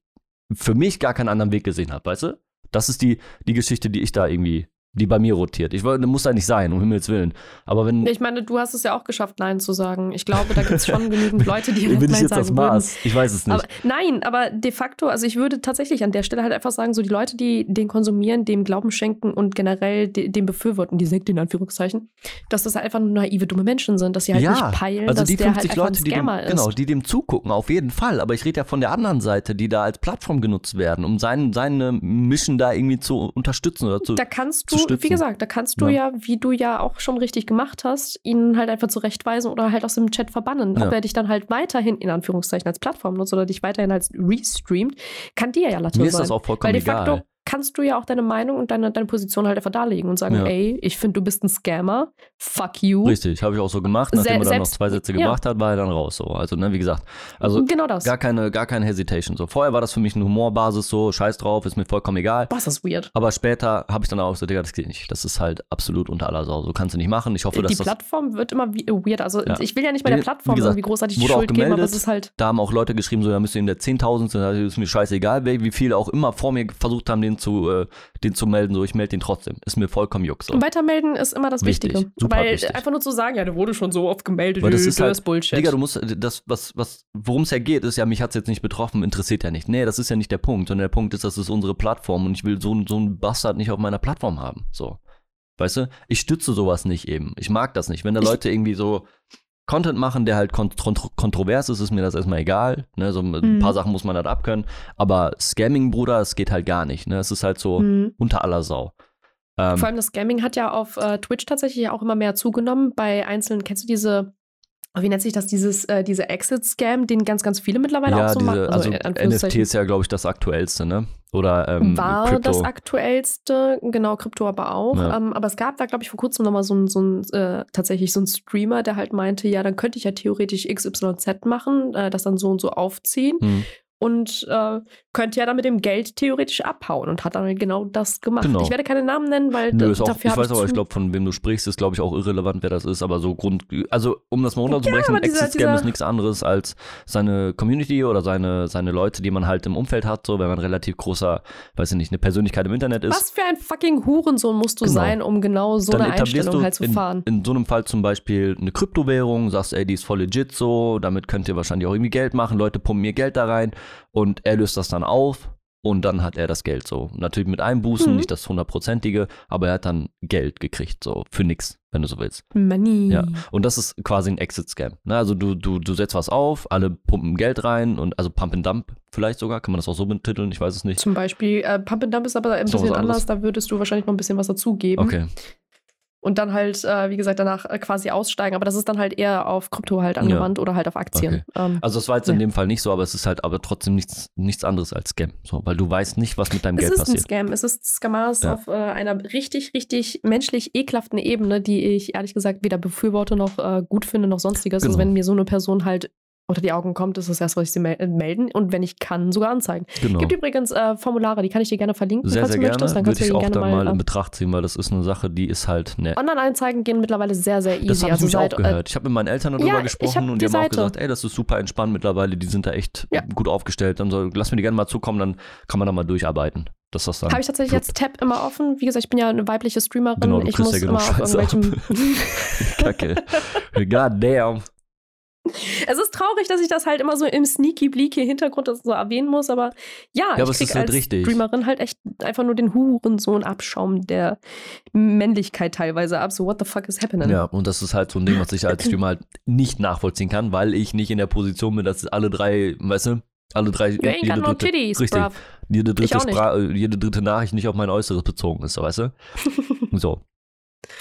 für mich gar keinen anderen Weg gesehen habe, weißt du? Das ist die, die Geschichte, die ich da irgendwie die bei mir rotiert. Ich muss da nicht sein, um Himmels Willen. Aber wenn. Ich meine, du hast es ja auch geschafft, Nein zu sagen. Ich glaube, da gibt es schon genügend Leute, die bin halt ich jetzt das Maß? Ich weiß es nicht. Aber, nein, aber de facto, also ich würde tatsächlich an der Stelle halt einfach sagen, so die Leute, die den konsumieren, dem Glauben schenken und generell de, dem befürworten, die Sekte in Anführungszeichen, dass das halt einfach nur naive, dumme Menschen sind, dass sie halt ja, nicht peilen, also dass die der 50 halt Leute, einfach die ein dem, Scammer ist. genau, die dem zugucken, auf jeden Fall. Aber ich rede ja von der anderen Seite, die da als Plattform genutzt werden, um sein, seine Mission da irgendwie zu unterstützen oder zu. da kannst du, stützen. wie gesagt, da kannst du Ja. ja. wie du ja auch schon richtig gemacht hast, ihn halt einfach zurechtweisen oder halt aus dem Chat verbannen. Ja. Ob er dich dann halt weiterhin in Anführungszeichen als Plattform nutzt oder dich weiterhin als restreamt, kann dir ja Latte Mir ist sein. das auch vollkommen Weil de facto egal. Kannst du ja auch deine Meinung und deine, deine Position halt einfach darlegen und sagen, Ja. ey, ich finde, du bist ein Scammer, fuck you. Richtig, habe ich auch so gemacht. Nachdem Se- er dann noch zwei Sätze ja. gemacht hat, war er dann raus. So. Also, ne, wie gesagt, also genau das. gar keine, gar keine Hesitation. So. Vorher war das für mich eine Humorbasis, so, scheiß drauf, ist mir vollkommen egal. Was ist weird. Aber später habe ich dann auch so, Digga, das geht nicht. Das ist halt absolut unter aller Sau. So kannst du nicht machen. Ich hoffe, Die dass das. Plattform wird immer wie- weird. Also Ja. ich will ja nicht bei der Plattform gesagt, irgendwie großartig die Schuld geben, aber gemeldet. es ist halt. Da haben auch Leute geschrieben, so, da müsste in der 10.000 sind, also ist mir scheißegal, wie viele auch immer vor mir versucht haben, den zu, äh, den zu melden, so, ich melde den trotzdem. Ist mir vollkommen juck. So. Weitermelden ist immer das Wichtig, Wichtige. super Weil wichtig. einfach nur zu sagen, ja, der wurde schon so oft gemeldet, Weil das nö, ist halt, Bullshit. Digga, du musst, das, was, was, worum es ja geht, ist ja, mich hat es jetzt nicht betroffen, interessiert ja nicht. Nee, das ist ja nicht der Punkt, sondern der Punkt ist, das ist unsere Plattform und ich will so, so einen Bastard nicht auf meiner Plattform haben. So. Weißt du? Ich stütze sowas nicht eben. Ich mag das nicht. Wenn da Leute irgendwie so Content machen, der halt kont kontro kontrovers ist, ist mir das erstmal egal. Ne? So ein Mhm. paar Sachen muss man halt abkönnen. Aber Scamming, Bruder, es geht halt gar nicht. Ne? Es ist halt so Mhm. unter aller Sau. Ähm, Vor allem das Scamming hat ja auf äh, Twitch tatsächlich auch immer mehr zugenommen. Bei einzelnen, kennst du diese, wie nennt sich das, dieses, äh, diese Exit-Scam, den ganz, ganz viele mittlerweile ja, auch so diese, machen? also in NFT ist ja, glaube ich, das aktuellste, ne? Oder ähm, war Crypto. das aktuellste, genau, Krypto aber auch. Ja. Ähm, aber es gab da, glaube ich, vor kurzem nochmal so ein, so ein äh, tatsächlich so ein Streamer, der halt meinte, ja, dann könnte ich ja theoretisch XYZ machen, äh, das dann so und so aufziehen Hm. Und äh, könnte ja dann mit dem Geld theoretisch abhauen und hat dann halt genau das gemacht. Genau. Ich werde keine Namen nennen, weil Nö, d- ist auch, dafür ich weiß aber, ich glaube, von wem du sprichst, ist, glaube ich, auch irrelevant, wer das ist, aber so Grund, also um das mal runterzubrechen, aber dieser- Exit-Scam dieser- ist nichts anderes als seine Community oder seine, seine Leute, die man halt im Umfeld hat, so, wenn man relativ großer, weiß ich nicht, eine Persönlichkeit im Internet ist. Was für ein fucking Hurensohn musst du Genau. sein, um genau so dann eine Einstellung halt zu in, fahren? in so einem Fall zum Beispiel eine Kryptowährung, sagst, ey, die ist voll legit so, damit könnt ihr wahrscheinlich auch irgendwie Geld machen, Leute pumpen mir Geld da rein und er löst das dann auf und dann hat er das Geld so. Natürlich mit Einbußen, Mhm. nicht das hundertprozentige, aber er hat dann Geld gekriegt, so für nix, wenn du so willst. Money. Ja. Und das ist quasi ein Exit-Scam. Ne? Also du, du, du setzt was auf, alle pumpen Geld rein und also Pump and Dump vielleicht sogar, kann man das auch so betiteln, ich weiß es nicht. Zum Beispiel, äh, Pump and Dump ist aber ein was bisschen anders, da würdest du wahrscheinlich noch ein bisschen was dazugeben. Okay. Und dann halt, äh, wie gesagt, danach äh, quasi aussteigen. Aber das ist dann halt eher auf Krypto halt angewandt oder halt auf Aktien. Ähm, Also das war jetzt in Ja. dem Fall nicht so, aber es ist halt aber trotzdem nichts, nichts anderes als Scam. So, weil du weißt nicht, was mit deinem es Geld ist ein passiert. Scam. Es ist Scammers Ja. auf äh, einer richtig, richtig menschlich ekelhaften Ebene, die ich ehrlich gesagt weder befürworte noch äh, gut finde noch sonstiges. Genau. Also wenn mir so eine Person halt unter die Augen kommt, ist das erst, was ich sie äh, melden und wenn ich kann, sogar anzeigen. Genau. Gibt übrigens äh, Formulare, die kann ich dir gerne verlinken, Sehr, falls sehr du gerne. möchtest. Dann Würde kannst du ich auch gerne dann mal, mal. in Betracht ziehen, weil das ist eine Sache, die ist halt, ne. Online-Anzeigen gehen mittlerweile sehr, sehr easy. Das habe ich also mich seit, auch äh, gehört. Ich habe mit meinen Eltern darüber Ja, gesprochen und die die haben auch gesagt, ey, das ist super entspannt mittlerweile, die sind da echt Ja. gut aufgestellt. Dann soll, lass mir die gerne mal zukommen, dann kann man da mal durcharbeiten. Dass das dann. Habe ich tatsächlich jetzt Tab immer offen. Wie gesagt, ich bin ja eine weibliche Streamerin. Genau, ich muss ja genug immer auf Scheiße ab. irgendwelchem. Kacke. God damn. Es ist traurig, dass ich das halt immer so im sneaky bleaky Hintergrund so erwähnen muss, aber ja, Ja, ich es krieg ist halt als richtig. Streamerin halt echt einfach nur den Hurensohn-Abschaum der Männlichkeit teilweise ab. So, what the fuck is happening? Ja, und das ist halt so ein Ding, was ich als Streamer halt nicht nachvollziehen kann, weil ich nicht in der Position bin, dass alle drei, weißt du, alle drei, You ain't got no titties, richtig, bruv. jede dritte. Spra jede dritte Nachricht nicht auf mein Äußeres bezogen ist, weißt du? so.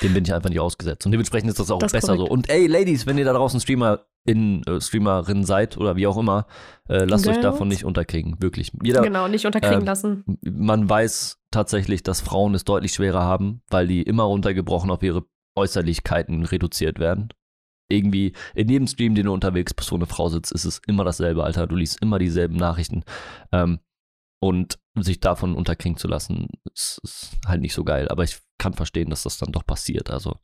Dem bin ich einfach nicht ausgesetzt. Und dementsprechend ist das auch Das besser korrekt. so. Und ey, Ladies, wenn ihr da draußen Streamer in, äh, Streamerin seid oder wie auch immer, äh, lasst euch Girls. davon nicht unterkriegen. Wirklich. Jeder, Genau, nicht unterkriegen ähm, lassen. man weiß tatsächlich, dass Frauen es deutlich schwerer haben, weil die immer runtergebrochen auf ihre Äußerlichkeiten reduziert werden. Irgendwie in jedem Stream, den du unterwegs bist, wo eine Frau sitzt, ist es immer dasselbe, Alter. Du liest immer dieselben Nachrichten. Ähm, und sich davon unterkriegen zu lassen, ist, ist halt nicht so geil. Aber ich kann verstehen, dass das dann doch passiert. Also,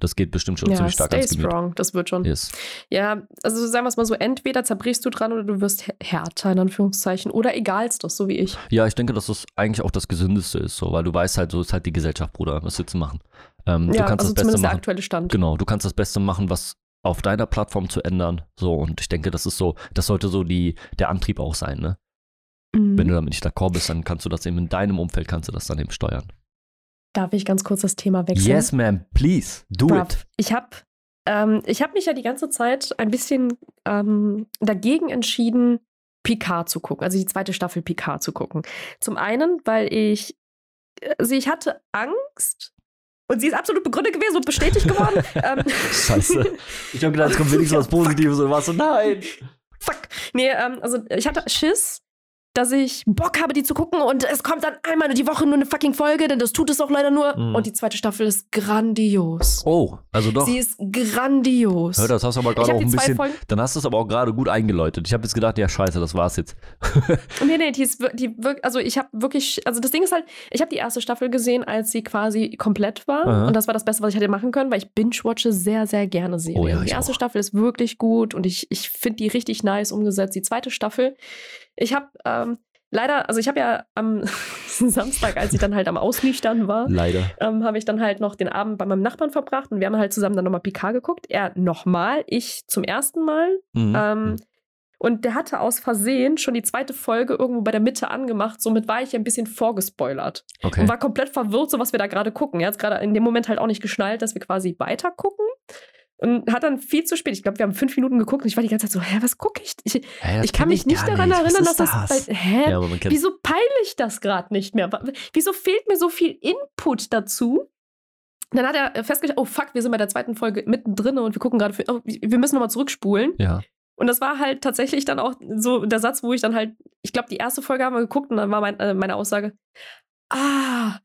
Das geht bestimmt schon ja, ziemlich stark stay ans Gemüt. strong, das wird schon. Yes. Ja, also sagen wir es mal so, entweder zerbrichst du dran oder du wirst härter, in Anführungszeichen. Oder egalstes, so wie ich. Ja, ich denke, dass das eigentlich auch das Gesündeste ist, so, weil du weißt halt, so ist halt die Gesellschaft, Bruder. Was willst du machen? Ähm, du ja, kannst also das Beste zumindest der machen. aktuelle Stand. Genau, du kannst das Beste machen, was auf deiner Plattform zu ändern. So, und ich denke, das ist so, das sollte so die, der Antrieb auch sein, ne? Mhm. Wenn du damit nicht d'accord bist, dann kannst du das eben in deinem Umfeld, kannst du das dann eben steuern. Darf ich ganz kurz das Thema wechseln? Yes, ma'am, please, do Bruv, it. Ich habe ähm, ich hab mich ja die ganze Zeit ein bisschen ähm, dagegen entschieden, Picard zu gucken, also die zweite Staffel Picard zu gucken. Zum einen, weil ich, also ich hatte Angst und sie ist absolut begründet gewesen und bestätigt geworden. ähm, Scheiße. Ich habe gedacht, es kommt wenigstens was Positives und warst so, nein. Fuck. Nee, ähm, also ich hatte Schiss, dass ich Bock habe, die zu gucken und es kommt dann einmal die Woche nur eine fucking Folge, denn das tut es auch leider nur. Mhm. Und die zweite Staffel ist grandios. Oh, also doch. Sie ist grandios. Hör, das hast du aber gerade auch ein bisschen, Folgen. dann hast du es aber auch gerade gut eingeläutet. Ich habe jetzt gedacht, ja scheiße, das war's jetzt. Nee, nee, die ist die also ich habe wirklich, also das Ding ist halt, ich habe die erste Staffel gesehen, als sie quasi komplett war Aha. und das war das Beste, was ich hätte machen können, weil ich binge-watche sehr, sehr gerne Serien. Oh ja, die erste auch. Staffel ist wirklich gut und ich, ich finde die richtig nice umgesetzt. Die zweite Staffel, ich habe ähm, leider, also ich habe ja am Samstag, als ich dann halt am Ausnüchtern war, Leider. ähm, habe ich dann halt noch den Abend bei meinem Nachbarn verbracht und wir haben halt zusammen dann nochmal Picard geguckt. Er nochmal, ich zum ersten Mal. Mhm. Ähm, und der hatte aus Versehen schon die zweite Folge irgendwo bei der Mitte angemacht. Somit war ich ein bisschen vorgespoilert okay. und war komplett verwirrt, so was wir da gerade gucken. Er hat gerade in dem Moment halt auch nicht geschnallt, dass wir quasi weiter gucken. Und hat dann viel zu spät, ich glaube, wir haben fünf Minuten geguckt und ich war die ganze Zeit so, hä, was gucke ich? Ich, das ich kann mich nicht daran Was erinnern, dass ist das, Bei, hä? Ja, Wieso peile ich das gerade nicht mehr? Wieso fehlt mir so viel Input dazu? Dann hat er festgestellt, oh fuck, wir sind bei der zweiten Folge mittendrin und wir gucken gerade, oh, wir müssen nochmal zurückspulen. Ja. Und das war halt tatsächlich dann auch so der Satz, wo ich dann halt, ich glaube, die erste Folge haben wir geguckt und dann war mein, äh, meine Aussage, ah,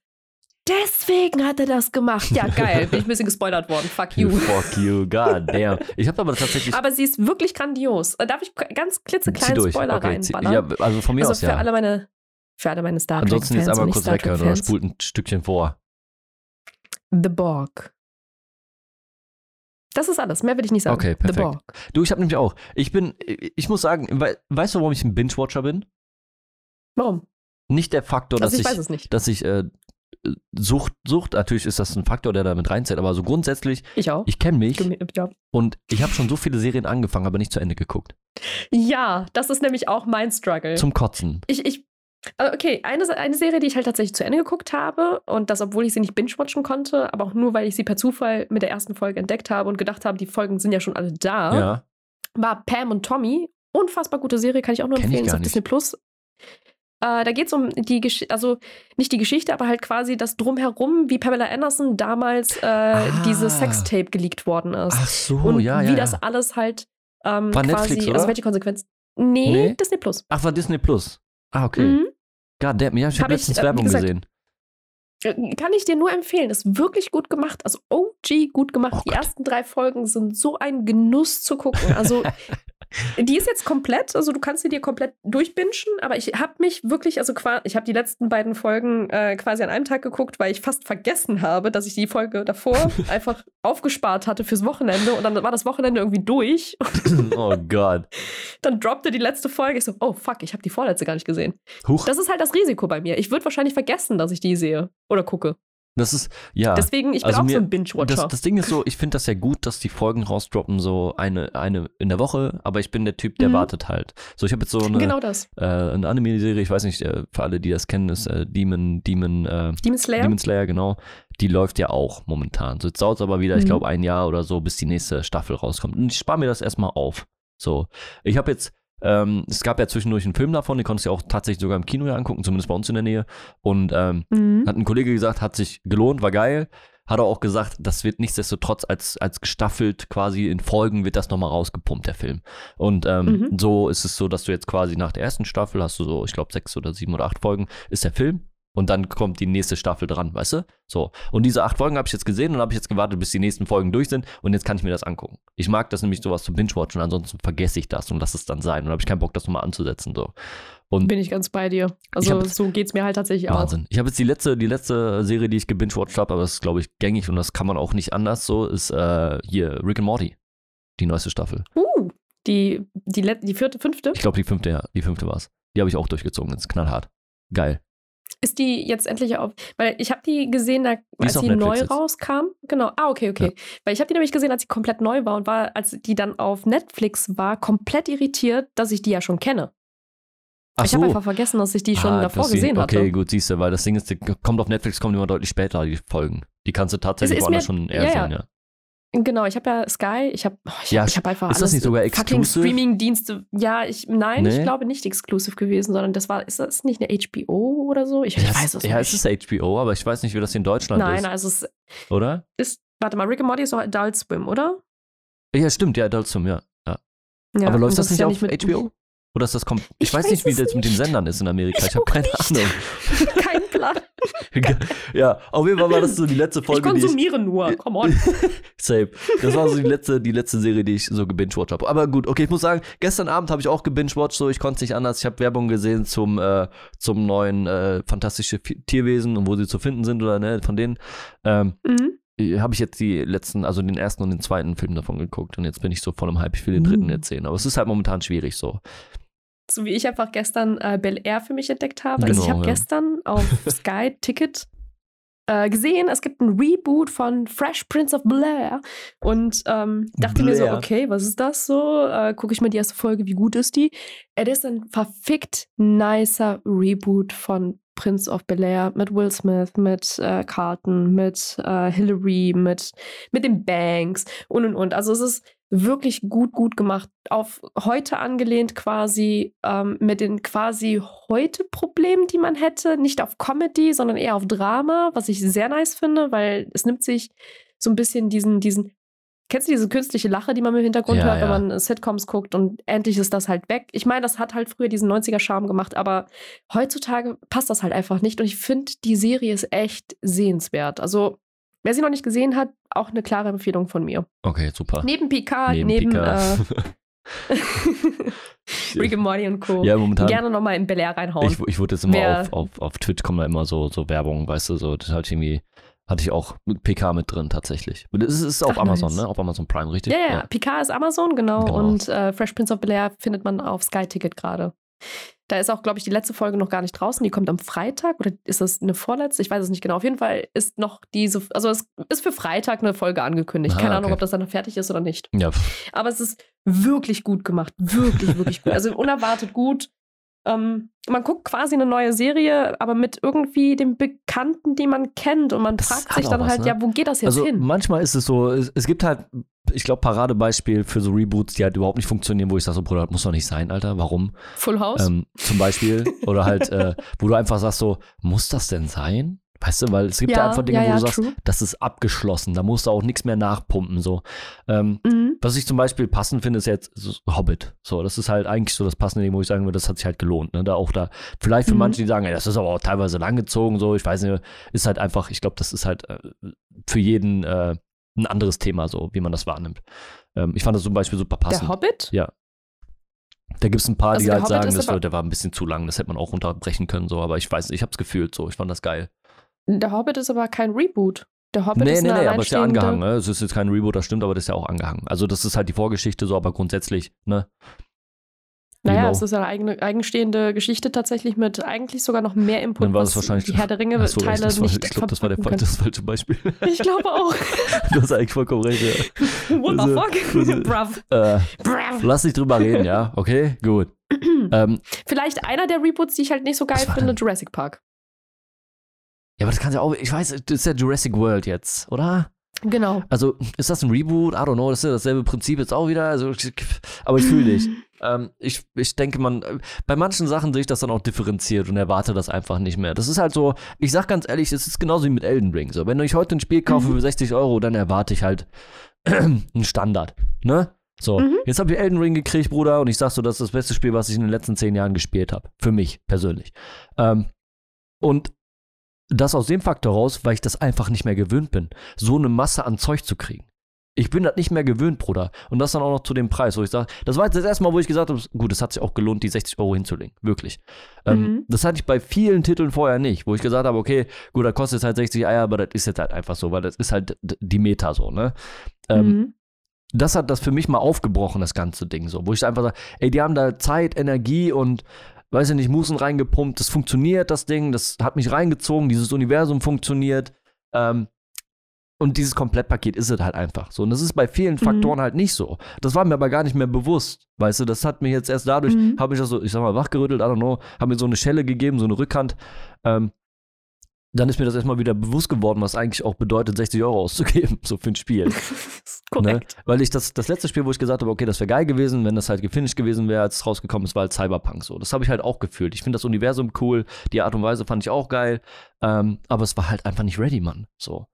deswegen hat er das gemacht. Ja, geil, bin ich ein bisschen gespoilert worden. Fuck you. Fuck you, god damn. Ich habe aber tatsächlich. Aber sie ist wirklich grandios. Äh, Darf ich ganz klitzekleinen. Spoiler Okay, reinballern? ja, also von mir also aus für ja. alle meine, für alle meine Star Ansonsten jetzt einmal kurz weghören oder spult ein Stückchen vor. The Borg. Das ist alles. Mehr will ich nicht sagen. Okay, The perfekt. Borg. Du, ich habe nämlich auch. Ich bin, ich muss sagen, wei- weißt du, warum ich ein Binge-Watcher bin? Warum? Nicht der Faktor, Also dass ich weiß ich, es nicht. dass ich äh, Sucht, Sucht, natürlich ist das ein Faktor, der da mit reinzählt, aber so grundsätzlich, Ich auch. ich kenne mich Ja. und ich habe schon so viele Serien angefangen, aber nicht zu Ende geguckt. ja, das ist nämlich auch mein Struggle. Zum Kotzen. ich, ich, also okay, eine, eine Serie, die ich halt tatsächlich zu Ende geguckt habe und das, obwohl ich sie nicht binge-watchen konnte, aber auch nur, weil ich sie per Zufall mit der ersten Folge entdeckt habe und gedacht habe, die Folgen sind ja schon alle da, Ja. war Pam und Tommy. Unfassbar gute Serie, kann ich auch nur Kenn empfehlen, ist auf. Disney Plus. Äh, da geht es um die Geschichte, also nicht die Geschichte, aber halt quasi das Drumherum, wie Pamela Anderson damals äh, dieses Sextape geleakt worden ist. Ach so, und ja, wie ja. das alles halt ähm, War quasi, Netflix, oder? also welche Konsequenzen. Nee, Nee? Disney Plus. Ach, war Disney Plus. Ah, okay. Mhm. God damn, ja, ich Hab habe ich, letztens äh, wie Werbung gesagt, gesehen. Äh, Kann ich dir nur empfehlen. Ist wirklich gut gemacht. Also OG gut gemacht. Oh die ersten drei Folgen sind so ein Genuss zu gucken. Also die ist jetzt komplett. Also du kannst sie dir komplett durchbingen. Aber ich habe mich wirklich, also ich habe die letzten beiden Folgen äh, quasi an einem Tag geguckt, weil ich fast vergessen habe, dass ich die Folge davor einfach aufgespart hatte fürs Wochenende. Und dann war das Wochenende irgendwie durch. oh Gott. Dann droppte die letzte Folge. Ich so, oh fuck, ich habe die vorletzte gar nicht gesehen. Huch, Das ist halt das Risiko bei mir. Ich würde wahrscheinlich vergessen, dass ich die sehe oder gucke. Das ist, ja. Deswegen, ich bin Also auch mir- so ein Binge-Watcher. Das, das Ding ist so, ich finde das ja gut, dass die Folgen rausdroppen, so eine, eine in der Woche, aber ich bin der Typ, der Mhm. wartet halt. So, ich habe jetzt so eine, genau das. äh, eine Anime-Serie, ich weiß nicht, äh, für alle, die das kennen, ist äh, Demon, Demon, äh, Demon Slayer. Demon Slayer, genau. Die läuft ja auch momentan. So, jetzt dauert es aber wieder, ich Mhm. glaube, ein Jahr oder so, bis die nächste Staffel rauskommt. Und ich spare mir das erstmal auf. So, ich habe jetzt, ähm, es gab ja zwischendurch einen Film davon, den konntest du ja auch tatsächlich sogar im Kino ja angucken, zumindest bei uns in der Nähe. Und ähm, Mhm. hat ein Kollege gesagt, hat sich gelohnt, war geil. Hat er auch gesagt, das wird nichtsdestotrotz als, als gestaffelt quasi in Folgen wird das nochmal rausgepumpt, der Film. Und ähm, Mhm. so ist es so, dass du jetzt quasi nach der ersten Staffel hast du so, ich glaube, sechs oder sieben oder acht Folgen, ist der Film. Und dann kommt die nächste Staffel dran, weißt du? So. Und diese acht Folgen habe ich jetzt gesehen und habe ich jetzt gewartet, bis die nächsten Folgen durch sind und jetzt kann ich mir das angucken. Ich mag das nämlich sowas zu binge-watchen, ansonsten vergesse ich das und lasse es dann sein. Und habe ich keinen Bock, das nochmal anzusetzen. So. Und Bin ich ganz bei dir. Also hab- so geht's mir halt tatsächlich auch. Wahnsinn. Ich habe jetzt die letzte, die letzte Serie, die ich gebingewatcht habe, aber das ist, glaube ich, gängig und das kann man auch nicht anders so, ist äh, hier Rick and Morty. Die neueste Staffel. Uh, die, die, die vierte, fünfte? Ich glaube, die fünfte, ja, die fünfte war es. Die habe ich auch durchgezogen. Das ist knallhart. Geil. Ist die jetzt endlich auf? Weil ich habe die gesehen, da, als sie neu jetzt. rauskam. Genau. Ah, okay, okay. Weil ich habe die nämlich gesehen, als sie komplett neu war und war, als die dann auf Netflix war, komplett irritiert, dass ich die ja schon kenne. Ach ich habe so. einfach vergessen, dass ich die schon Ah, davor die- gesehen hatte. Okay, gut, siehst du, weil das Ding ist, die kommt auf Netflix, kommt immer deutlich später, die Folgen. Die kannst du tatsächlich woanders schon eher ja, ja. sehen, ja. Genau, ich habe ja Sky, ich habe oh, ich Ja, hab, ich hab einfach ist das nicht sogar fucking? Streaming-Dienste. Ja, ich nein, Nee? ich glaube nicht exclusive gewesen, sondern das war ist das nicht eine HBO oder so? Ich, ich weiß es ja, nicht. es ist HBO, aber ich weiß nicht, wie das in Deutschland Nein, ist, also es oder? ist warte mal, Rick and Morty ist doch Adult Swim, oder? Ja, stimmt, ja, Adult Swim, ja. ja. Ja, aber läuft das, nicht ja auf mit- HBO? Oder ist das kommt? Ich, Ich weiß nicht, wie das mit den nicht. Sendern ist in Amerika. Ich, Ich habe keine nicht. Ahnung. Kein Plan. ja, auf jeden Fall war das so die letzte Ich Folge, die ich, konsumiere nur, come on. Safe. Das war so die letzte, die letzte Serie, die ich so gebingewatcht habe. Aber gut, okay, ich muss sagen, gestern Abend habe ich auch gebingewatcht, so ich konnte es nicht anders. Ich habe Werbung gesehen zum, äh, zum neuen äh, fantastische Tierwesen und wo sie zu finden sind oder ne, von denen. Ähm, Mhm. habe ich jetzt die letzten, also den ersten und den zweiten Film davon geguckt und jetzt bin ich so voll im Hype, ich will den dritten Uh. jetzt sehen. Aber es ist halt momentan schwierig so. So wie ich einfach gestern äh, Bel Air für mich entdeckt habe. also ich Genau, habe ja. gestern auf Sky Ticket äh, gesehen, es gibt ein Reboot von Fresh Prince of Blair und ähm, dachte mir so, Blair. okay, was ist das so? Äh, Gucke ich mal die erste Folge, wie gut ist die? Es ist ein verfickt nicer Reboot von Prince of Bel Air mit Will Smith, mit äh, Carlton, mit äh, Hillary, mit, mit den Banks und und und. Also es ist wirklich gut, gut gemacht. Auf heute angelehnt quasi ähm, mit den quasi heute Problemen, die man hätte. Nicht auf Comedy, sondern eher auf Drama, was ich sehr nice finde, weil es nimmt sich so ein bisschen diesen, diesen, kennst du diese künstliche Lache, die man im Hintergrund Ja, hört, ja. wenn man Sitcoms guckt und endlich ist das halt weg. Ich meine, das hat halt früher diesen 90er-Charme gemacht, aber heutzutage passt das halt einfach nicht und ich finde, die Serie ist echt sehenswert. Also, wer sie noch nicht gesehen hat, auch eine klare Empfehlung von mir. Okay, super. Neben Picard, Neben neben, Picard. Äh, Rick and Morty und Co. ja, momentan. Gerne nochmal in Bel Air reinhauen. Ich, ich wurde jetzt immer Wer- auf, auf, auf Twitch kommen da immer so, so Werbung, weißt du, so, das hatte ich irgendwie, hatte ich auch mit PK mit drin tatsächlich. Und Das ist, auf Ach, Amazon, nice. ne? Auf Amazon Prime, richtig? ja, ja, Picard ist Amazon, genau. Genau. Und äh, Fresh Prince of Bel Air findet man auf Sky Ticket gerade. Da ist auch, glaube ich, die letzte Folge noch gar nicht draußen. Die kommt am Freitag oder ist das eine vorletzte? Ich weiß es nicht genau. Auf jeden Fall ist noch diese, also es ist für Freitag eine Folge angekündigt. Ah, Keine Ahnung, okay. ob das dann fertig ist oder nicht. Ja, Aber es ist wirklich gut gemacht. Wirklich, wirklich gut. Also unerwartet gut. Ähm, man guckt quasi eine neue Serie, aber mit irgendwie dem Bekannten, die man kennt. Und man Das fragt sich dann was, halt, ne? ja, wo geht das jetzt also hin? manchmal ist es so, es, es gibt halt, ich glaube, Paradebeispiel für so Reboots, die halt überhaupt nicht funktionieren, wo ich sage, so, Bruder, das muss doch nicht sein, Alter, warum? Full House? Ähm, zum Beispiel. Oder halt, äh, wo du einfach sagst, so, muss das denn sein? Weißt du, weil es gibt ja, einfach Dinge, wo du sagst, true. das ist abgeschlossen, da musst du auch nichts mehr nachpumpen, so. Ähm, Mhm. Was ich zum Beispiel passend finde, ist jetzt Hobbit. So, das ist halt eigentlich so das passende Ding, wo ich sagen würde, das hat sich halt gelohnt. Ne? Da auch da, vielleicht für Mhm. manche, die sagen, das ist aber auch teilweise langgezogen, so, ich weiß nicht, ist halt einfach, ich glaube, das ist halt äh, für jeden äh, ein anderes Thema, so, wie man das wahrnimmt. Ähm, ich fand das zum Beispiel super passend. Der Hobbit? Ja. Da gibt es ein paar, Also die halt Hobbit sagen, das, aber- der war ein bisschen zu lang, das hätte man auch runterbrechen können, so, aber ich weiß, ich hab's gefühlt so, ich fand das geil. Der Hobbit ist aber kein Reboot. Der Hobbit nee, ist nee, eine nee, aber es ist ja angehangen, ne? Es ist jetzt kein Reboot, das stimmt, aber das ist ja auch angehangen. Also, das ist halt die Vorgeschichte so, aber grundsätzlich, ne? Naja, Genau. es ist eine eigene, eigenstehende Geschichte tatsächlich mit eigentlich sogar noch mehr Input, Dann war das wahrscheinlich- die Herr der Ringe-Teile das war, nicht ich glaube, das war der das falsche Beispiel. Ich glaube auch. du hast eigentlich vollkommen recht, ja. What the fuck? Brav. Äh, Brav. lass nicht drüber reden, ja? Okay, gut. ähm, Vielleicht einer der Reboots, die ich halt nicht so geil finde? Jurassic Park. Ja, aber das kann ja auch, ich weiß, das ist ja Jurassic World jetzt, oder? Genau. Also, ist das ein Reboot? I don't know, das ist ja dasselbe Prinzip jetzt auch wieder. Also, aber ich fühle dich. Ähm, ich, ich denke, man, bei manchen Sachen sehe ich das dann auch differenziert und erwarte das einfach nicht mehr. Das ist halt so, ich sag ganz ehrlich, es ist genauso wie mit Elden Ring. So, wenn ich heute ein Spiel kaufe Mhm. für 60 Euro, dann erwarte ich halt einen Standard. Ne? So, Mhm. jetzt habe ich Elden Ring gekriegt, Bruder, und ich sag so, das ist das beste Spiel, was ich in den letzten zehn Jahren gespielt habe. Für mich persönlich. Ähm, und das aus dem Faktor raus, weil ich das einfach nicht mehr gewöhnt bin, so eine Masse an Zeug zu kriegen. Ich bin das nicht mehr gewöhnt, Bruder. Und das dann auch noch zu dem Preis, wo ich sage, das war jetzt das erste Mal, wo ich gesagt habe, gut, es hat sich auch gelohnt, die 60 Euro hinzulegen. Wirklich. Ähm, Mhm. das hatte ich bei vielen Titeln vorher nicht, wo ich gesagt habe, okay, gut, da kostet es halt 60 Eier, aber das ist jetzt halt einfach so, weil das ist halt die Meta so, ne? Ähm, Mhm. das hat das für mich mal aufgebrochen, das ganze Ding so, wo ich einfach sage, ey, die haben da Zeit, Energie und weiß ich nicht, Musen reingepumpt, das funktioniert, das Ding, das hat mich reingezogen, dieses Universum funktioniert. Ähm, und dieses Komplettpaket ist es halt einfach so. Und das ist bei vielen Mhm. Faktoren halt nicht so. Das war mir aber gar nicht mehr bewusst. Weißt du, das hat mir jetzt erst dadurch, Mhm. habe ich das so, ich sag mal, wachgerüttelt, I don't know, habe mir so eine Schelle gegeben, so eine Rückhand. Ähm, dann ist mir das erstmal wieder bewusst geworden, was eigentlich auch bedeutet, 60 Euro auszugeben, so für ein Spiel. korrekt. Ne? Weil ich das, das letzte Spiel, wo ich gesagt habe, okay, das wäre geil gewesen, wenn das halt gefinisht gewesen wäre, als es rausgekommen ist, war halt Cyberpunk so. Das habe ich halt auch gefühlt. Ich finde das Universum cool, die Art und Weise fand ich auch geil, ähm, aber es war halt einfach nicht ready, Mann. So.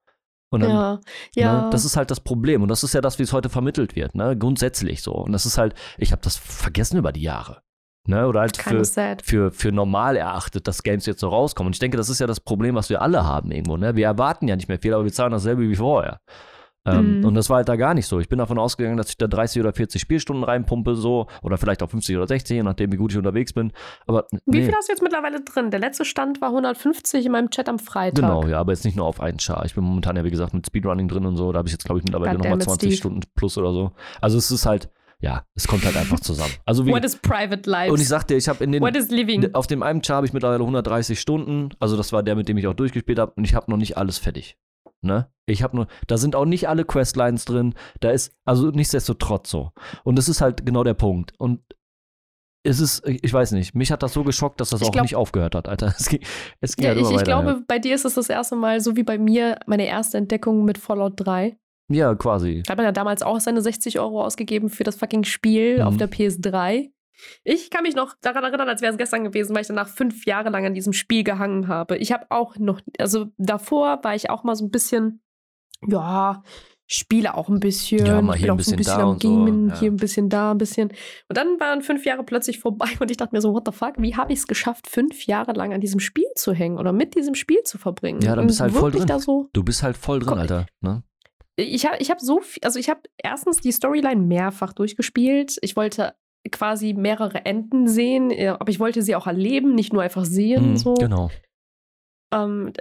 Und dann, Ja, ja. Ne, das ist halt das Problem und das ist ja das, wie es heute vermittelt wird, ne? Grundsätzlich so. Und das ist halt, ich habe das vergessen über die Jahre. Ne? Oder halt Kind für, für, für normal erachtet, dass Games jetzt so rauskommen. Und ich denke, das ist ja das Problem, was wir alle haben irgendwo. Ne? Wir erwarten ja nicht mehr viel, aber wir zahlen dasselbe wie vorher. Ähm, Mhm. Und das war halt da gar nicht so. Ich bin davon ausgegangen, dass ich da 30 oder 40 Spielstunden reinpumpe, so. Oder vielleicht auch 50 oder 60, je nachdem, wie gut ich unterwegs bin. Aber Wie nee. viel hast du jetzt mittlerweile drin? Der letzte Stand war 150 in meinem Chat am Freitag. Genau, ja, aber jetzt nicht nur auf einen Char. Ich bin momentan ja, wie gesagt, mit Speedrunning drin und so. Da habe ich jetzt, glaube ich, mittlerweile nochmal Goddammit, 20 Steve. Stunden plus oder so. Also es ist halt, ja, es kommt halt einfach zusammen. Also wie, What is private life? und ich sag dir, ich habe in den, What is living? auf dem einen Char habe ich mittlerweile 130 Stunden. Also das war der, mit dem ich auch durchgespielt habe. Und ich habe noch nicht alles fertig. Ne? Ich habe nur, da sind auch nicht alle Questlines drin. Da ist, also nichtsdestotrotz so. Und das ist halt genau der Punkt. Und es ist, ich weiß nicht, mich hat das so geschockt, dass das Ich auch glaub- nicht aufgehört hat, Alter. Es ging, es ging Ja, halt ich, immer ich weiter, glaube, ja. bei dir ist es das erste Mal, so wie bei mir, meine erste Entdeckung mit Fallout 3. Ja, quasi. Hat man ja damals auch seine 60 Euro ausgegeben für das fucking Spiel Mhm. auf der PS3. Ich kann mich noch daran erinnern, als wäre es gestern gewesen, weil ich danach fünf Jahre lang an diesem Spiel gehangen habe. Ich habe auch noch, also davor war ich auch mal so ein bisschen, ja, spiele auch ein bisschen. Ja, mal hier ein auch so bisschen da am und so, Gamen, ja. hier ein bisschen da, ein bisschen. Und dann waren fünf Jahre plötzlich vorbei und ich dachte mir so, what the fuck, wie habe ich es geschafft, fünf Jahre lang an diesem Spiel zu hängen oder mit diesem Spiel zu verbringen? Ja, dann bist du halt voll drin. Da so, Du bist halt voll drin, Alter. Ne? Ich habe ich hab so viel, also ich habe erstens die Storyline mehrfach durchgespielt. Ich wollte quasi mehrere Enden sehen, äh, aber ich wollte sie auch erleben, nicht nur einfach sehen. Mhm, so. Genau. Ähm,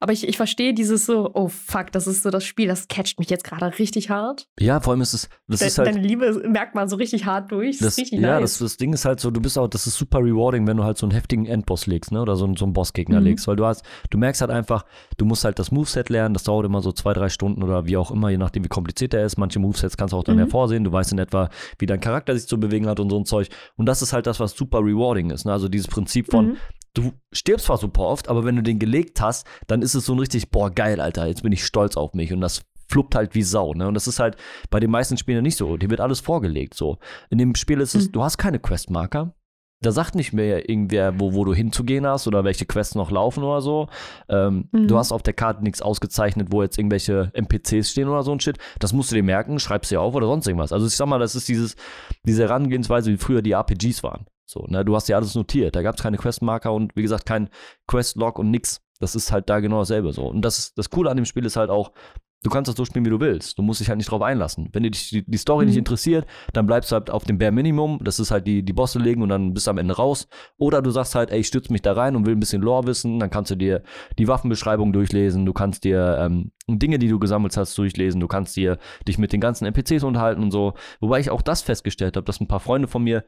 aber ich, ich verstehe dieses so, oh fuck, das ist so das Spiel, das catcht mich jetzt gerade richtig hart. Ja, vor allem ist es, das De ist halt. Deine Liebe merkt man so richtig hart durch. Das, Das, ist richtig ja, nice. das, das Ding ist halt so, du bist auch, das ist super rewarding, wenn du halt so einen heftigen Endboss legst, ne? Oder so, einen- so einen Bossgegner Mhm. legst, weil du hast, du merkst halt einfach, du musst halt das Moveset lernen, das dauert immer so zwei, drei Stunden oder wie auch immer, je nachdem, wie kompliziert er ist. Manche Movesets kannst du auch dann Mhm. hervorsehen, du weißt in etwa, wie dein Charakter sich zu bewegen hat und so ein Zeug. Und das ist halt das, was super rewarding ist, ne? Also dieses Prinzip von, Mhm. Du stirbst zwar super oft, aber wenn du den gelegt hast, dann ist es so ein richtig, boah, geil, Alter, jetzt bin ich stolz auf mich und das fluppt halt wie Sau, ne? Und das ist halt bei den meisten Spielen nicht so. Dir wird alles vorgelegt, so. In dem Spiel ist es, Mhm. du hast keine Questmarker. Da sagt nicht mehr irgendwer, wo, wo du hinzugehen hast oder welche Quests noch laufen oder so. Ähm, Mhm. Du hast auf der Karte nichts ausgezeichnet, wo jetzt irgendwelche NPCs stehen oder so ein Shit. Das musst du dir merken, schreibst dir auf oder sonst irgendwas. Also ich sag mal, das ist dieses, diese Herangehensweise, wie früher die RPGs waren. So, ne? Du hast ja alles notiert. Da gab es keine Questmarker und wie gesagt, kein Questlog und nix. Das ist halt da genau dasselbe so. Und das, das Coole an dem Spiel ist halt auch, du kannst das so spielen, wie du willst. Du musst dich halt nicht drauf einlassen. Wenn dir die, die Story Mhm. nicht interessiert, dann bleibst du halt auf dem Bare Minimum. Das ist halt die, die Bosse legen und dann bist du am Ende raus. Oder du sagst halt, ey, ich stütze mich da rein und will ein bisschen Lore wissen. Dann kannst du dir die Waffenbeschreibung durchlesen. Du kannst dir ähm, Dinge, die du gesammelt hast, durchlesen. Du kannst dir dich mit den ganzen NPCs unterhalten und so. Wobei ich auch das festgestellt habe, dass ein paar Freunde von mir